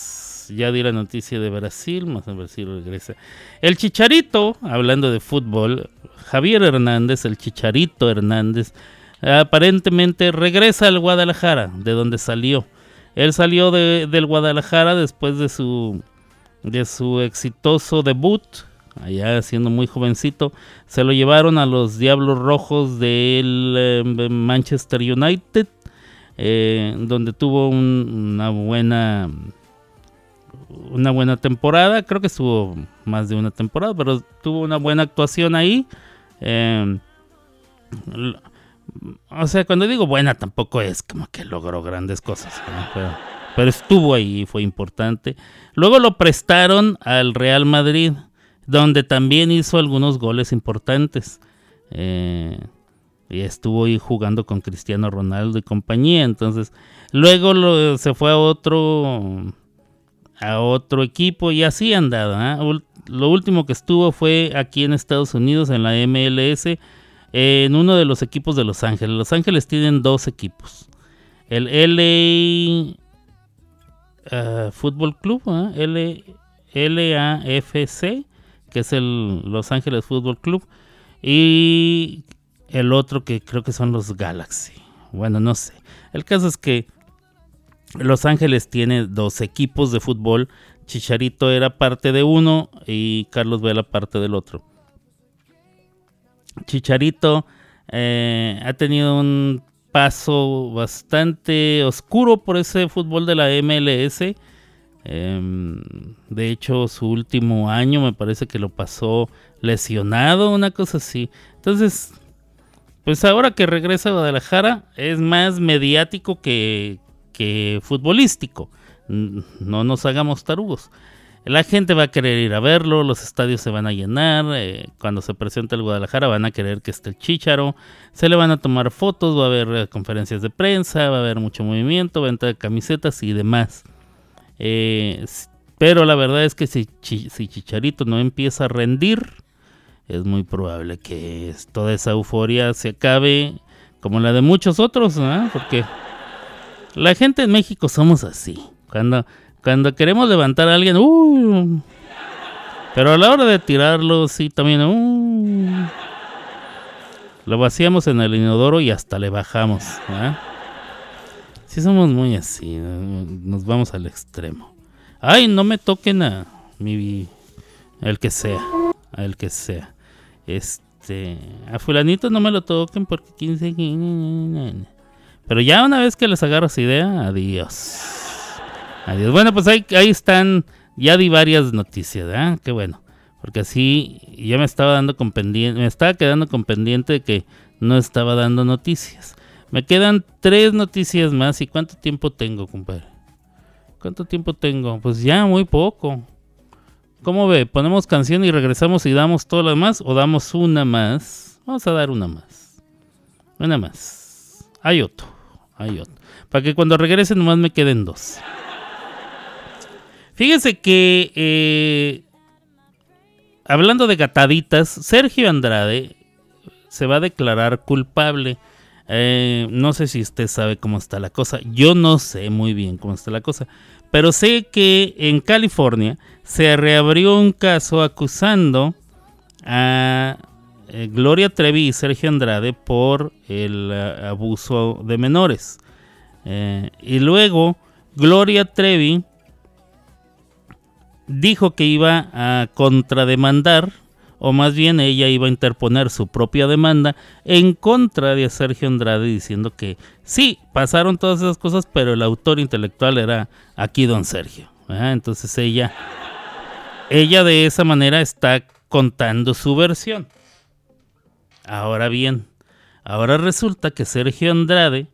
Ya di la noticia de Brasil, más en Brasil regresa. El Chicharito, hablando de fútbol, Javier Hernández, el Chicharito Hernández, aparentemente regresa al Guadalajara, de donde salió. Él salió de- del Guadalajara después de su, de su exitoso debut, allá siendo muy jovencito. Se lo llevaron a los Diablos Rojos del eh, Manchester United, eh, donde tuvo un- una buena una buena temporada. Creo que estuvo más de una temporada, pero tuvo una buena actuación ahí. L- o sea, cuando digo buena, tampoco es como que logró grandes cosas, pero, estuvo ahí fue importante. Luego lo prestaron al Real Madrid, donde también hizo algunos goles importantes. Eh, y estuvo ahí jugando con Cristiano Ronaldo y compañía. Entonces, luego se fue a otro a otro equipo y así andaba. ¿ah? Ul- Lo último que estuvo fue aquí en Estados Unidos en la MLS en uno de los equipos de Los Ángeles. Los Ángeles tienen dos equipos. El LA ah, Football Club, ¿ah? L- LAFC, que es el Los Ángeles Football Club, y el otro que creo que son los Galaxy. Bueno, no sé. El caso es que Los Ángeles tiene dos equipos de fútbol Chicharito era parte de uno y Carlos Vela parte del otro. Chicharito eh, ha tenido un paso bastante oscuro por ese fútbol de la MLS. Em, de hecho, su último año me parece que lo pasó lesionado, una cosa así. Entonces, pues ahora que regresa a Guadalajara es más mediático que, que futbolístico. No nos hagamos tarugos. La gente va a querer ir a verlo, los estadios se van a llenar, eh, cuando se presente el Guadalajara van a querer que esté el Chícharo, se le van a tomar fotos, va a haber eh, conferencias de prensa, va a haber mucho movimiento, venta de camisetas y demás. Eh, pero la verdad es que si, si Chicharito no empieza a rendir, es muy probable que toda esa euforia se acabe como la de muchos otros, ¿no? porque la gente en México somos así. Cuando, cuando queremos levantar a alguien, ¡uh! pero a la hora de tirarlo, sí, también, ¡uh! lo vaciamos en el inodoro y hasta le bajamos. ¿verdad? Sí, somos muy así, ¿no? nos vamos al extremo. Ay, no me toquen a mi. El que sea, el que sea. Este. A Fulanito no me lo toquen porque 15. Pero ya una vez que les agarro esa idea, adiós. Adiós. Bueno, pues ahí, están. Ya di varias noticias, ¿eh? Qué bueno. Porque así ya me estaba dando con pendiente. Me estaba quedando con pendiente de que no estaba dando noticias. Me quedan tres noticias más. ¿Y cuánto tiempo tengo, compadre? ¿Cuánto tiempo tengo? Pues ya muy poco. ¿Cómo ve? ¿Ponemos canción y regresamos y damos todo lo demás? ¿O damos una más? Vamos a dar una más. Una más. Hay otro. Para que cuando regrese nomás me queden dos. Fíjese que eh, hablando de gataditas, Sergio Andrade se va a declarar culpable. Eh, no sé si usted sabe cómo está la cosa. Yo no sé muy bien cómo está la cosa. Pero sé que en California se reabrió un caso acusando a eh, Gloria Trevi y Sergio Andrade por el eh, abuso de menores. Eh, y luego Gloria Trevi dijo que iba a contrademandar, o más bien ella iba a interponer su propia demanda en contra de Sergio Andrade diciendo que sí, pasaron todas esas cosas, pero el autor intelectual era aquí don Sergio. Entonces ella, ella de esa manera está contando su versión. Ahora bien, ahora resulta que Sergio Andrade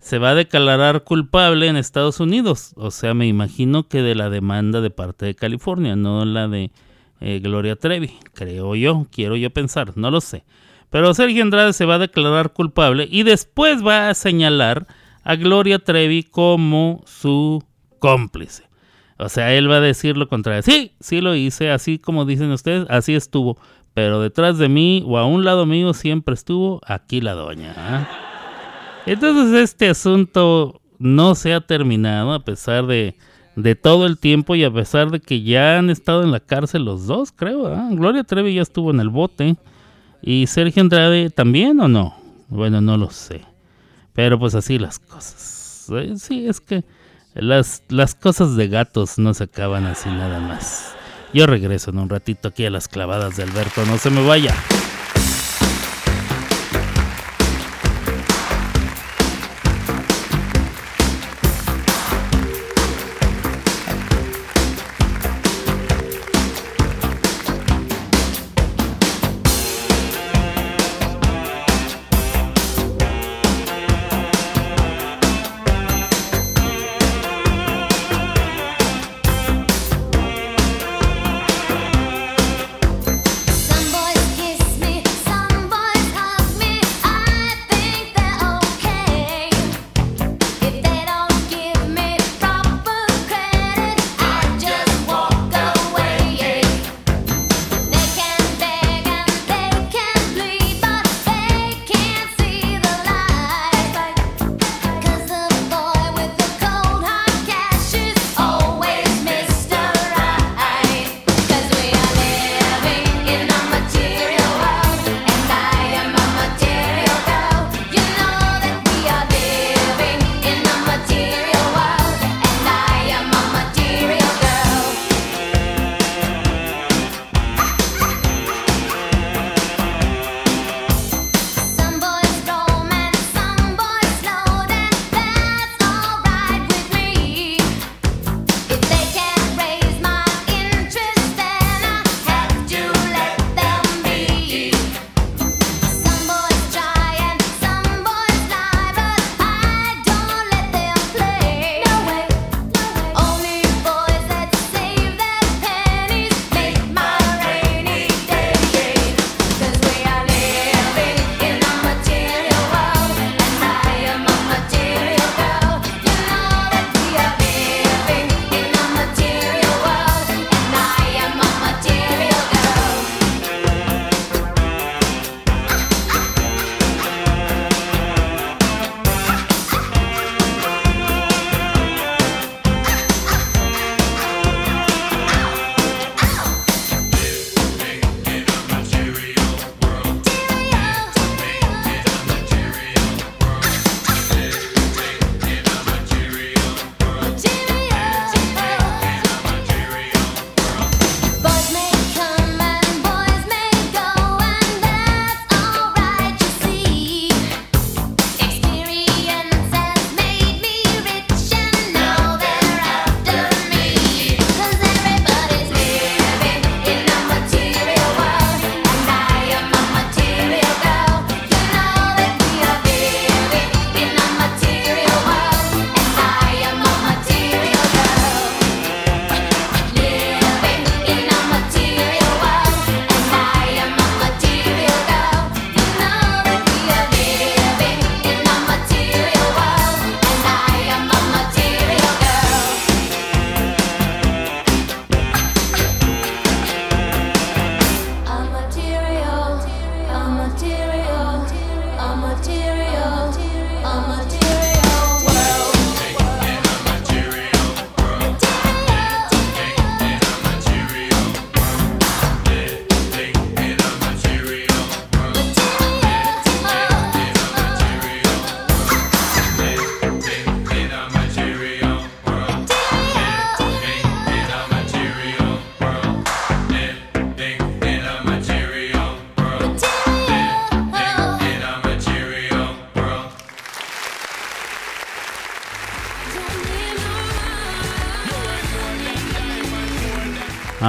se va a declarar culpable en Estados Unidos. O sea, me imagino que de la demanda de parte de California, no la de eh, Gloria Trevi. Creo yo, quiero yo pensar, no lo sé. Pero Sergio Andrade se va a declarar culpable y después va a señalar a Gloria Trevi como su cómplice. O sea, él va a decir lo contrario. Sí, sí lo hice, así como dicen ustedes, así estuvo. Pero detrás de mí o a un lado mío siempre estuvo aquí la doña. ¿ah? Entonces este asunto no se ha terminado a pesar de, de todo el tiempo y a pesar de que ya han estado en la cárcel los dos, creo. ¿ah? Gloria Trevi ya estuvo en el bote y Sergio Andrade también o no. Bueno, no lo sé. Pero pues así las cosas. Eh, Sí, es que las, las cosas de gatos no se acaban así nada más. Yo regreso en un ratito aquí a las clavadas de Alberto, no se me vaya.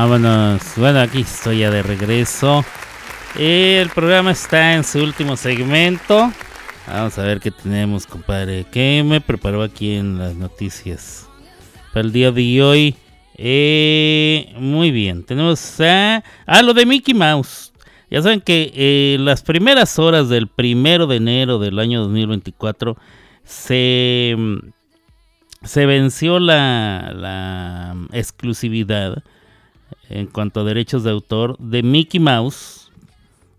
Vámonos. Bueno, aquí estoy ya de regreso. El programa está en su último segmento. Vamos a ver qué tenemos, compadre. ¿Qué me preparó aquí en las noticias? Para el día de hoy. Eh, muy bien. Tenemos a, a lo de Mickey Mouse. Ya saben que eh, las primeras horas del primero de enero del año 2024 se, se venció la, la exclusividad en cuanto a derechos de autor de Mickey Mouse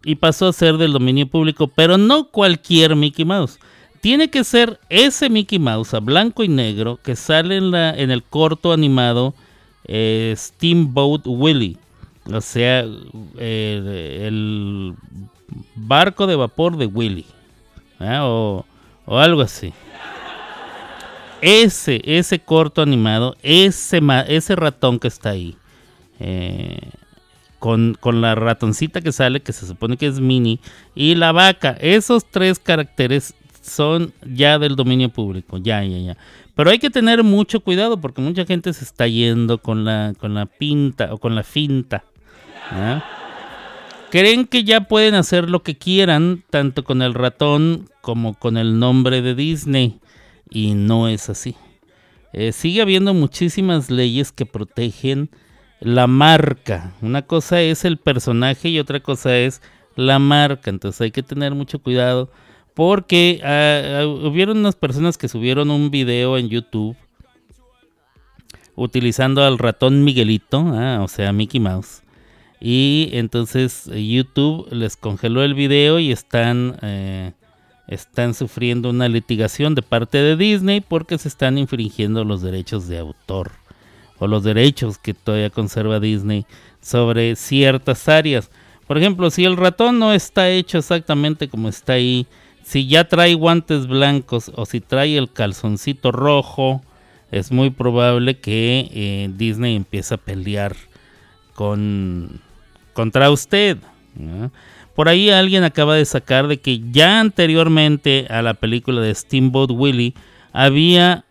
y pasó a ser del dominio público, pero no cualquier Mickey Mouse. Tiene que ser ese Mickey Mouse a blanco y negro que sale en, el corto animado eh, Steamboat Willie. O sea, el barco de vapor de Willy. ¿eh? O, algo así. Ese, ese corto animado, ese, ma- ese ratón que está ahí, eh, con, la ratoncita que sale, que se supone que es mini, y la vaca, esos tres caracteres son ya del dominio público, ya, ya, ya. Pero hay que tener mucho cuidado porque mucha gente se está yendo con la, con la pinta o con la finta. Creen que ya pueden hacer lo que quieran, tanto con el ratón como con el nombre de Disney. Y no es así. Eh, sigue habiendo muchísimas leyes que protegen la marca. Una cosa es el personaje y otra cosa es la marca. Entonces hay que tener mucho cuidado. Porque ah, hubieron unas personas que subieron un video en YouTube utilizando al ratón Miguelito, ah, o sea, Mickey Mouse. Y entonces YouTube les congeló el video y están, eh, están sufriendo una litigación de parte de Disney porque se están infringiendo los derechos de autor o los derechos que todavía conserva Disney sobre ciertas áreas. Por ejemplo, si el ratón no está hecho exactamente como está ahí, si ya trae guantes blancos o si trae el calzoncito rojo, es muy probable que eh, Disney empiece a pelear con contra usted. Por ahí alguien acaba de sacar de que ya anteriormente a la película de Steamboat Willie había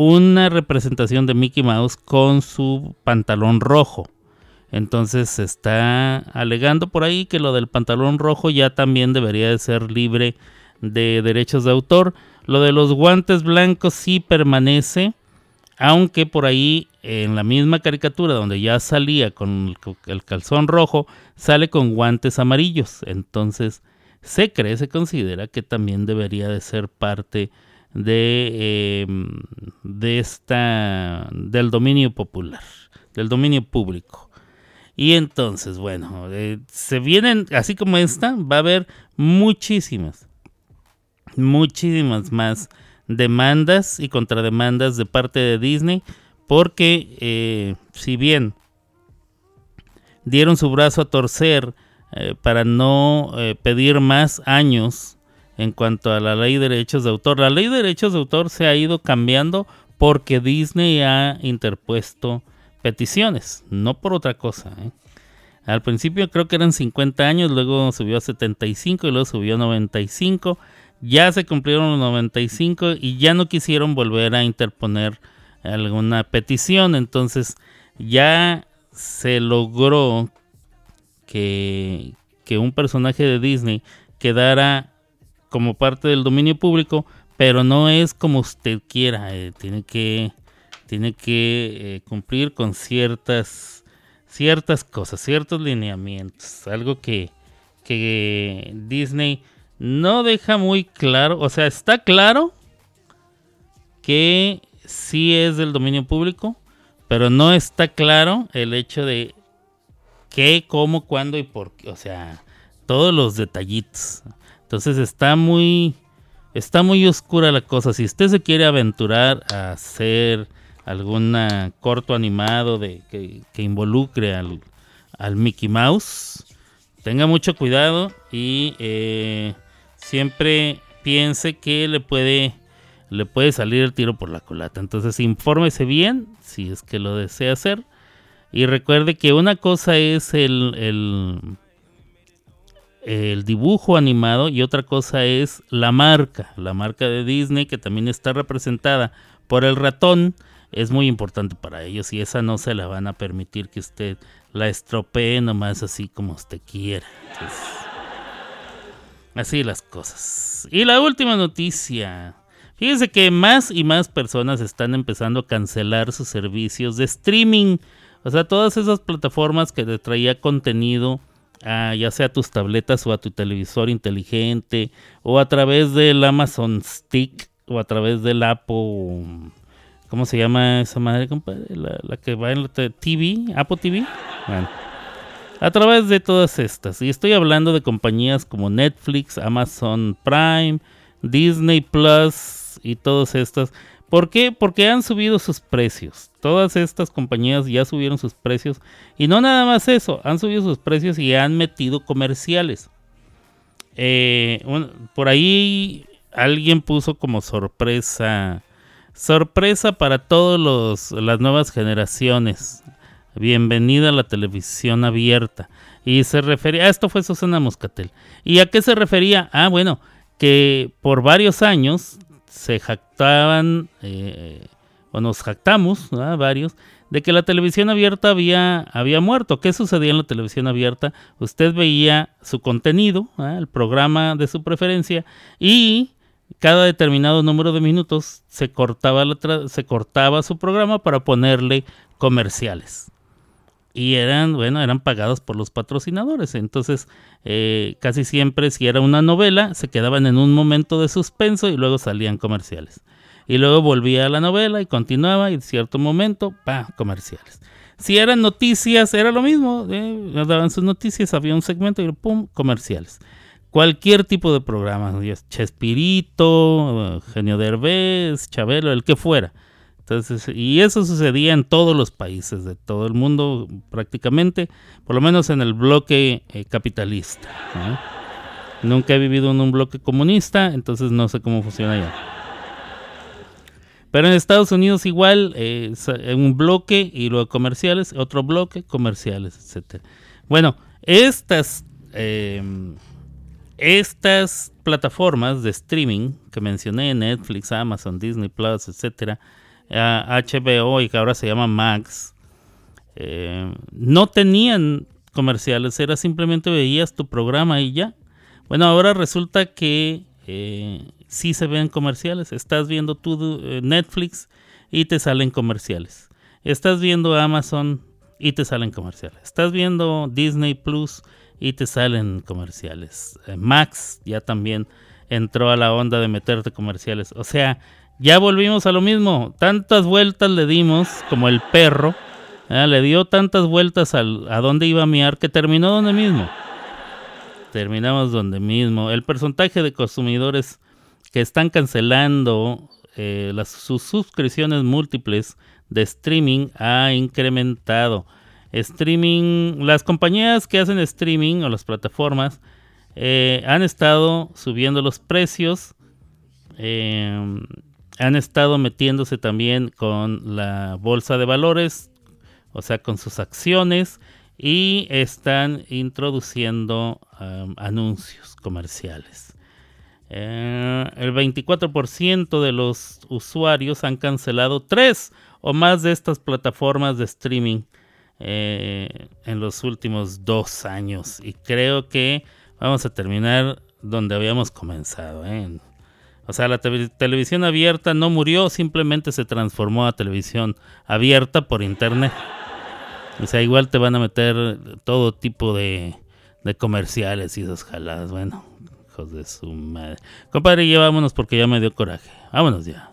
una representación de Mickey Mouse con su pantalón rojo. Entonces se está alegando por ahí que lo del pantalón rojo ya también debería de ser libre de derechos de autor. Lo de los guantes blancos sí permanece, aunque por ahí en la misma caricatura donde ya salía con el- calzón rojo, sale con guantes amarillos. Entonces se cree, se considera que también debería de ser parte de, eh, de esta del dominio popular, del dominio público. Y entonces, bueno, eh, se vienen, así como esta, va a haber muchísimas, muchísimas más demandas y contrademandas de parte de Disney, porque eh, si bien dieron su brazo a torcer para no pedir más años en cuanto a la ley de derechos de autor, la ley de derechos de autor se ha ido cambiando porque Disney ha interpuesto peticiones, no por otra cosa. ¿eh? Al principio creo que eran 50 años, luego subió a 75 y luego subió a 95. Ya se cumplieron los 95 y ya no quisieron volver a interponer alguna petición. Entonces ya se logró que, que un personaje de Disney quedara como parte del dominio público, pero no es como usted quiera. eh, tiene que, tiene que eh, cumplir con ciertas, ciertas cosas, ciertos lineamientos. Algo que, que Disney no deja muy claro. O sea, está claro que sí es del dominio público, pero no está claro el hecho de qué, cómo, cuándo y por qué. O sea, todos los detallitos. Entonces está muy, está muy oscura la cosa. Si usted se quiere aventurar a hacer algún corto animado de, que, involucre al, al Mickey Mouse, tenga mucho cuidado y eh, siempre piense que le puede, le puede salir el tiro por la culata. Entonces infórmese bien si es que lo desea hacer. Y recuerde que una cosa es el, el, el dibujo animado y otra cosa es la marca. La marca de Disney que también está representada por el ratón es muy importante para ellos y esa no se la van a permitir que usted la estropee nomás así como usted quiera. Así las cosas. Y la última noticia. Fíjense que más y más personas están empezando a cancelar sus servicios de streaming. O sea, todas esas plataformas que te traía contenido, a, ya sea a tus tabletas o a tu televisor inteligente, o a través del Amazon Stick, o a través del Apple. ¿Cómo se llama esa madre, compadre? La, que va en la TV, Apple TV. Bueno, a través de todas estas. Y estoy hablando de compañías como Netflix, Amazon Prime, Disney Plus y todas estas. ¿Por qué? Porque han subido sus precios. Todas estas compañías ya subieron sus precios. Y no nada más eso, han subido sus precios y han metido comerciales. Eh, por ahí alguien puso como sorpresa. Sorpresa para todas las nuevas generaciones. Bienvenida a la televisión abierta. Y se refería, ah, esto fue Susana Moscatel. ¿Y a qué se refería? Ah, bueno, que por varios años se jactaban, eh, o nos jactamos, varios, de que la televisión abierta había, había muerto. ¿Qué sucedía en la televisión abierta? Usted veía su contenido, el programa de su preferencia, y cada determinado número de minutos se cortaba, la se cortaba su programa para ponerle comerciales y eran, bueno, eran pagados por los patrocinadores. Entonces, eh, casi siempre, si era una novela, se quedaban en un momento de suspenso y luego salían comerciales. Y luego volvía a la novela y continuaba y en cierto momento, pa, comerciales. Si eran noticias, era lo mismo. eh, daban sus noticias, había un segmento y pum, comerciales. Cualquier tipo de programa, Chespirito, eh, Genio Derbez, Chabelo, el que fuera. Entonces, y eso sucedía en todos los países de todo el mundo prácticamente, por lo menos en el bloque eh, capitalista. Nunca he vivido en un bloque comunista, entonces no sé cómo funciona allá. Pero en Estados Unidos igual, eh, sa- un bloque y luego comerciales, otro bloque, comerciales, etcétera. Bueno, estas, eh, estas plataformas de streaming que mencioné, Netflix, Amazon, Disney Plus, etcétera, HBO y que ahora se llama Max, eh, no tenían comerciales, era simplemente veías tu programa y ya. Bueno, ahora resulta que eh, sí se ven comerciales. Estás viendo tu eh, Netflix y te salen comerciales. Estás viendo Amazon y te salen comerciales. Estás viendo Disney Plus y te salen comerciales. Eh, Max ya también entró a la onda de meterte comerciales. O sea, ya volvimos a lo mismo. Tantas vueltas le dimos como el perro. ¿eh? Le dio tantas vueltas al, a dónde iba a miar que terminó donde mismo. Terminamos donde mismo. El porcentaje de consumidores que están cancelando eh, las, sus suscripciones múltiples de streaming ha incrementado. Streaming, las compañías que hacen streaming o las plataformas eh, han estado subiendo los precios, eh, han estado metiéndose también con la bolsa de valores, o sea, con sus acciones y están introduciendo anuncios comerciales. Eh, el 24% de los usuarios han cancelado tres o más de estas plataformas de streaming eh, en los últimos dos años. Y creo que vamos a terminar donde habíamos comenzado. ¿eh? O sea, la te- televisión abierta no murió, simplemente se transformó a televisión abierta por internet. O sea, igual te van a meter todo tipo de, de comerciales y esas jaladas. Bueno, hijos de su madre. Compadre, ya vámonos porque ya me dio coraje. Vámonos ya.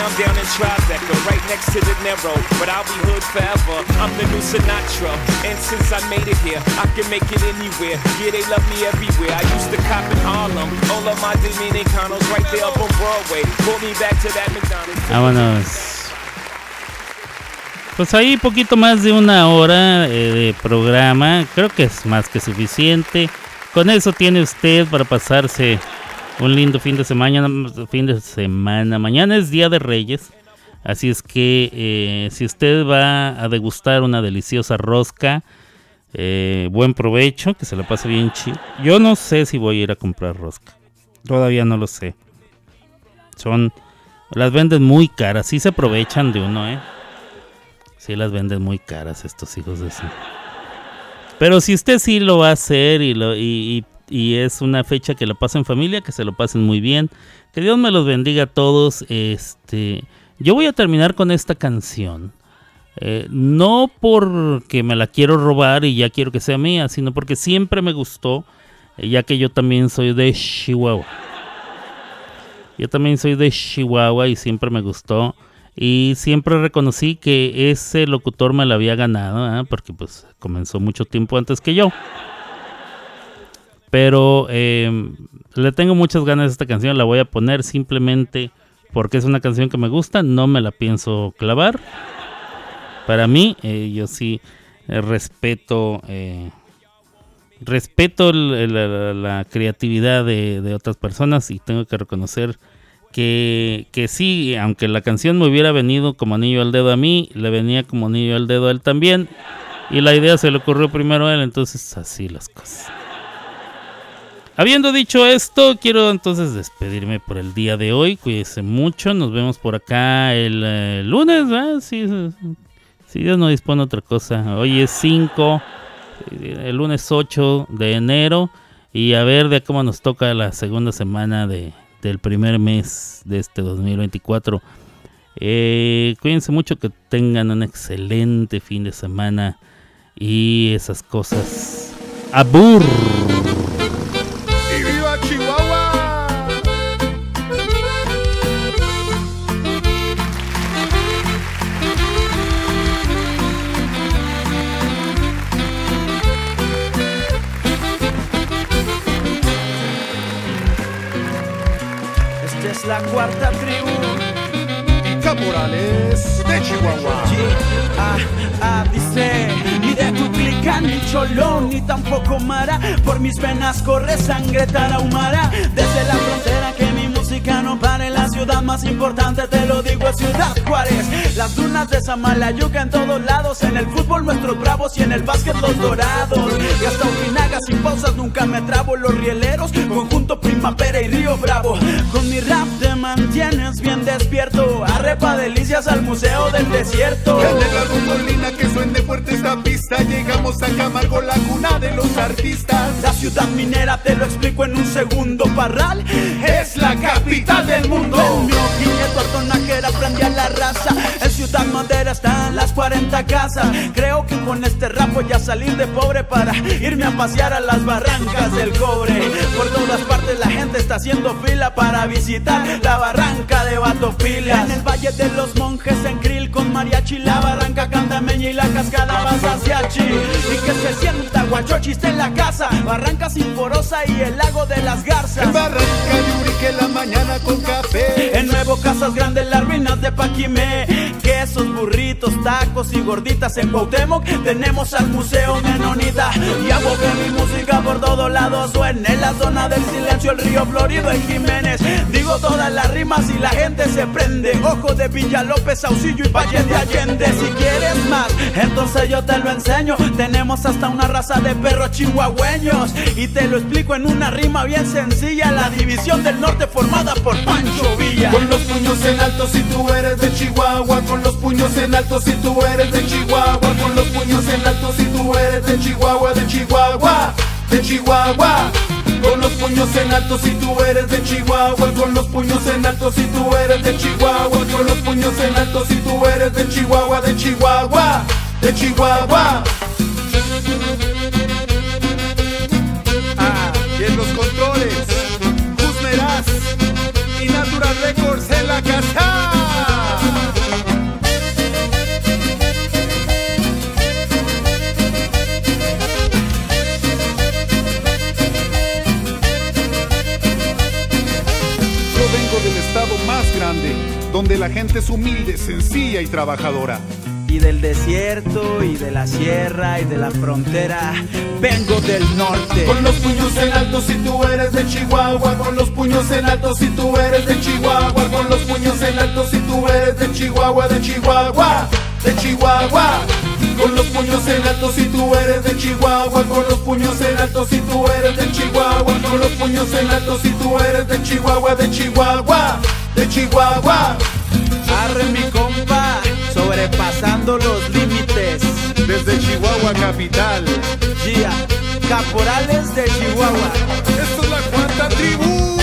I'm down in Tribeca, right next to the Narrow. But I'll be hood forever. I'm the new Sinatra. And since I made it here, I can make it anywhere. Yeah, they love me everywhere. I used to cop in. All of my Dominicanos right there up on Broadway. Pulled me back to that McDonald's. Pues ahí poquito más de una hora eh, de programa. Creo que es más que suficiente. Con eso tiene usted para pasarse un lindo fin de semana, fin de semana. Mañana es Día de Reyes, así es que eh, si usted va a degustar una deliciosa rosca, eh, buen provecho, que se la pase bien chido. Yo no sé si voy a ir a comprar rosca, todavía no lo sé. Son, las venden muy caras, sí se aprovechan de uno, eh. Sí las venden muy caras estos hijos de su. Pero si usted sí lo va a hacer y, lo, y- y es una fecha que la pasa en familia, que se lo pasen muy bien. Que Dios me los bendiga a todos. Este, yo voy a terminar con esta canción. Eh, no porque me la quiero robar y ya quiero que sea mía, sino porque siempre me gustó, eh, ya que yo también soy de Chihuahua. Yo también soy de Chihuahua y siempre me gustó. Y siempre reconocí que ese locutor me la había ganado, ¿ah? porque pues comenzó mucho tiempo antes que yo. Pero eh, le tengo muchas ganas a esta canción, la voy a poner simplemente porque es una canción que me gusta, no me la pienso clavar. Para mí, eh, yo sí eh, respeto eh, respeto la creatividad de, de otras personas y tengo que reconocer que, que sí, aunque la canción me hubiera venido como anillo al dedo a mí, le venía como anillo al dedo a él también. Y la idea se le ocurrió primero a él, entonces así las cosas. Habiendo dicho esto, quiero entonces despedirme por el día de hoy. Cuídense mucho. Nos vemos por acá el eh, lunes, ¿verdad? Si, si Dios no dispone otra cosa. Hoy es 5, eh, el lunes 8 de enero. Y a ver de cómo nos toca la segunda semana de, del primer mes de este 2024. Eh, cuídense mucho, que tengan un excelente fin de semana. Y esas cosas. ¡Abur! Ah, ah, dice, ni de tu clica, ni cholón, ni tampoco mara. Por mis venas corre sangre tarahumara. Desde la frontera que mi música no pare. La ciudad más importante, te lo digo, es Ciudad Juárez. Las dunas de Samalayuca en todos lados. En el fútbol nuestros bravos y en el básquet los dorados. Y hasta Ojinaga sin pausas nunca me trabo. Los rieleros, conjunto Primavera y Río Bravo. Con mi rap te mantienes bien despierto. Arrepa delicias al Museo del Desierto. Rumbolina que suene fuerte esta pista Llegamos a Camargo, la cuna de los artistas La ciudad minera te lo explico en un segundo. Parral es la capital del mundo. El mío Guiñeto Artonajera prendí a la raza. En Ciudad Madera están las 40 casas. Creo que con este rap voy a salir de pobre para irme a pasear a las barrancas del cobre. Por todas partes la gente está haciendo fila para visitar la barranca de Batopila. En el Valle de los Monjes en Krill con mariachi, la barranca cantameña y la cascada Basasiachi. Y que se sienta guachochiste en la casa, barranca sinforosa y el lago de las garzas. En Barranca la mañana con café En Nuevo Casas Grandes, las ruinas de Paquimé. Quesos, burritos, tacos y gorditas en Cuauhtémoc. Tenemos al Museo Menonita. Y música suene. En la zona del silencio, el río Florido en Jiménez. Digo todas las rimas y la gente se prende. Ojo de Villa López, Saucillo y Valle de Allende. Si quieres más, entonces yo te lo enseño. Tenemos hasta una raza de perros chihuahueños. Y te lo explico en una rima bien sencilla. La división del norte formada por Pancho Villa. Con los puños en alto si tú eres de Chihuahua Con los puños en alto si tú eres de Chihuahua Con los puños en alto si tú eres de Chihuahua De Chihuahua, de Chihuahua. Con los puños en alto si tú eres de Chihuahua. Con los puños en alto si tú eres de Chihuahua. Con los puños en alto si tú eres de Chihuahua De Chihuahua, de Chihuahua. Ah, y en los controles, Guzmeraz y Natural Records en la casa. Donde la gente es humilde, sencilla y trabajadora. y del desierto y de la sierra y de la frontera. Vengo del norte. Con los puños en alto si tú eres de Chihuahua, con los puños en alto si tú eres de Chihuahua, con los puños en alto si tú eres de Chihuahua, de Chihuahua, de Chihuahua. Con los puños en alto si tú eres de Chihuahua, con los puños en alto si tú eres de Chihuahua, con los puños en alto si tú eres de Chihuahua, de Chihuahua, de Chihuahua. Arre mi compa, sobrepasando los límites. Desde Chihuahua capital. Gia, caporales de Chihuahua. Esto es la cuarta tribu.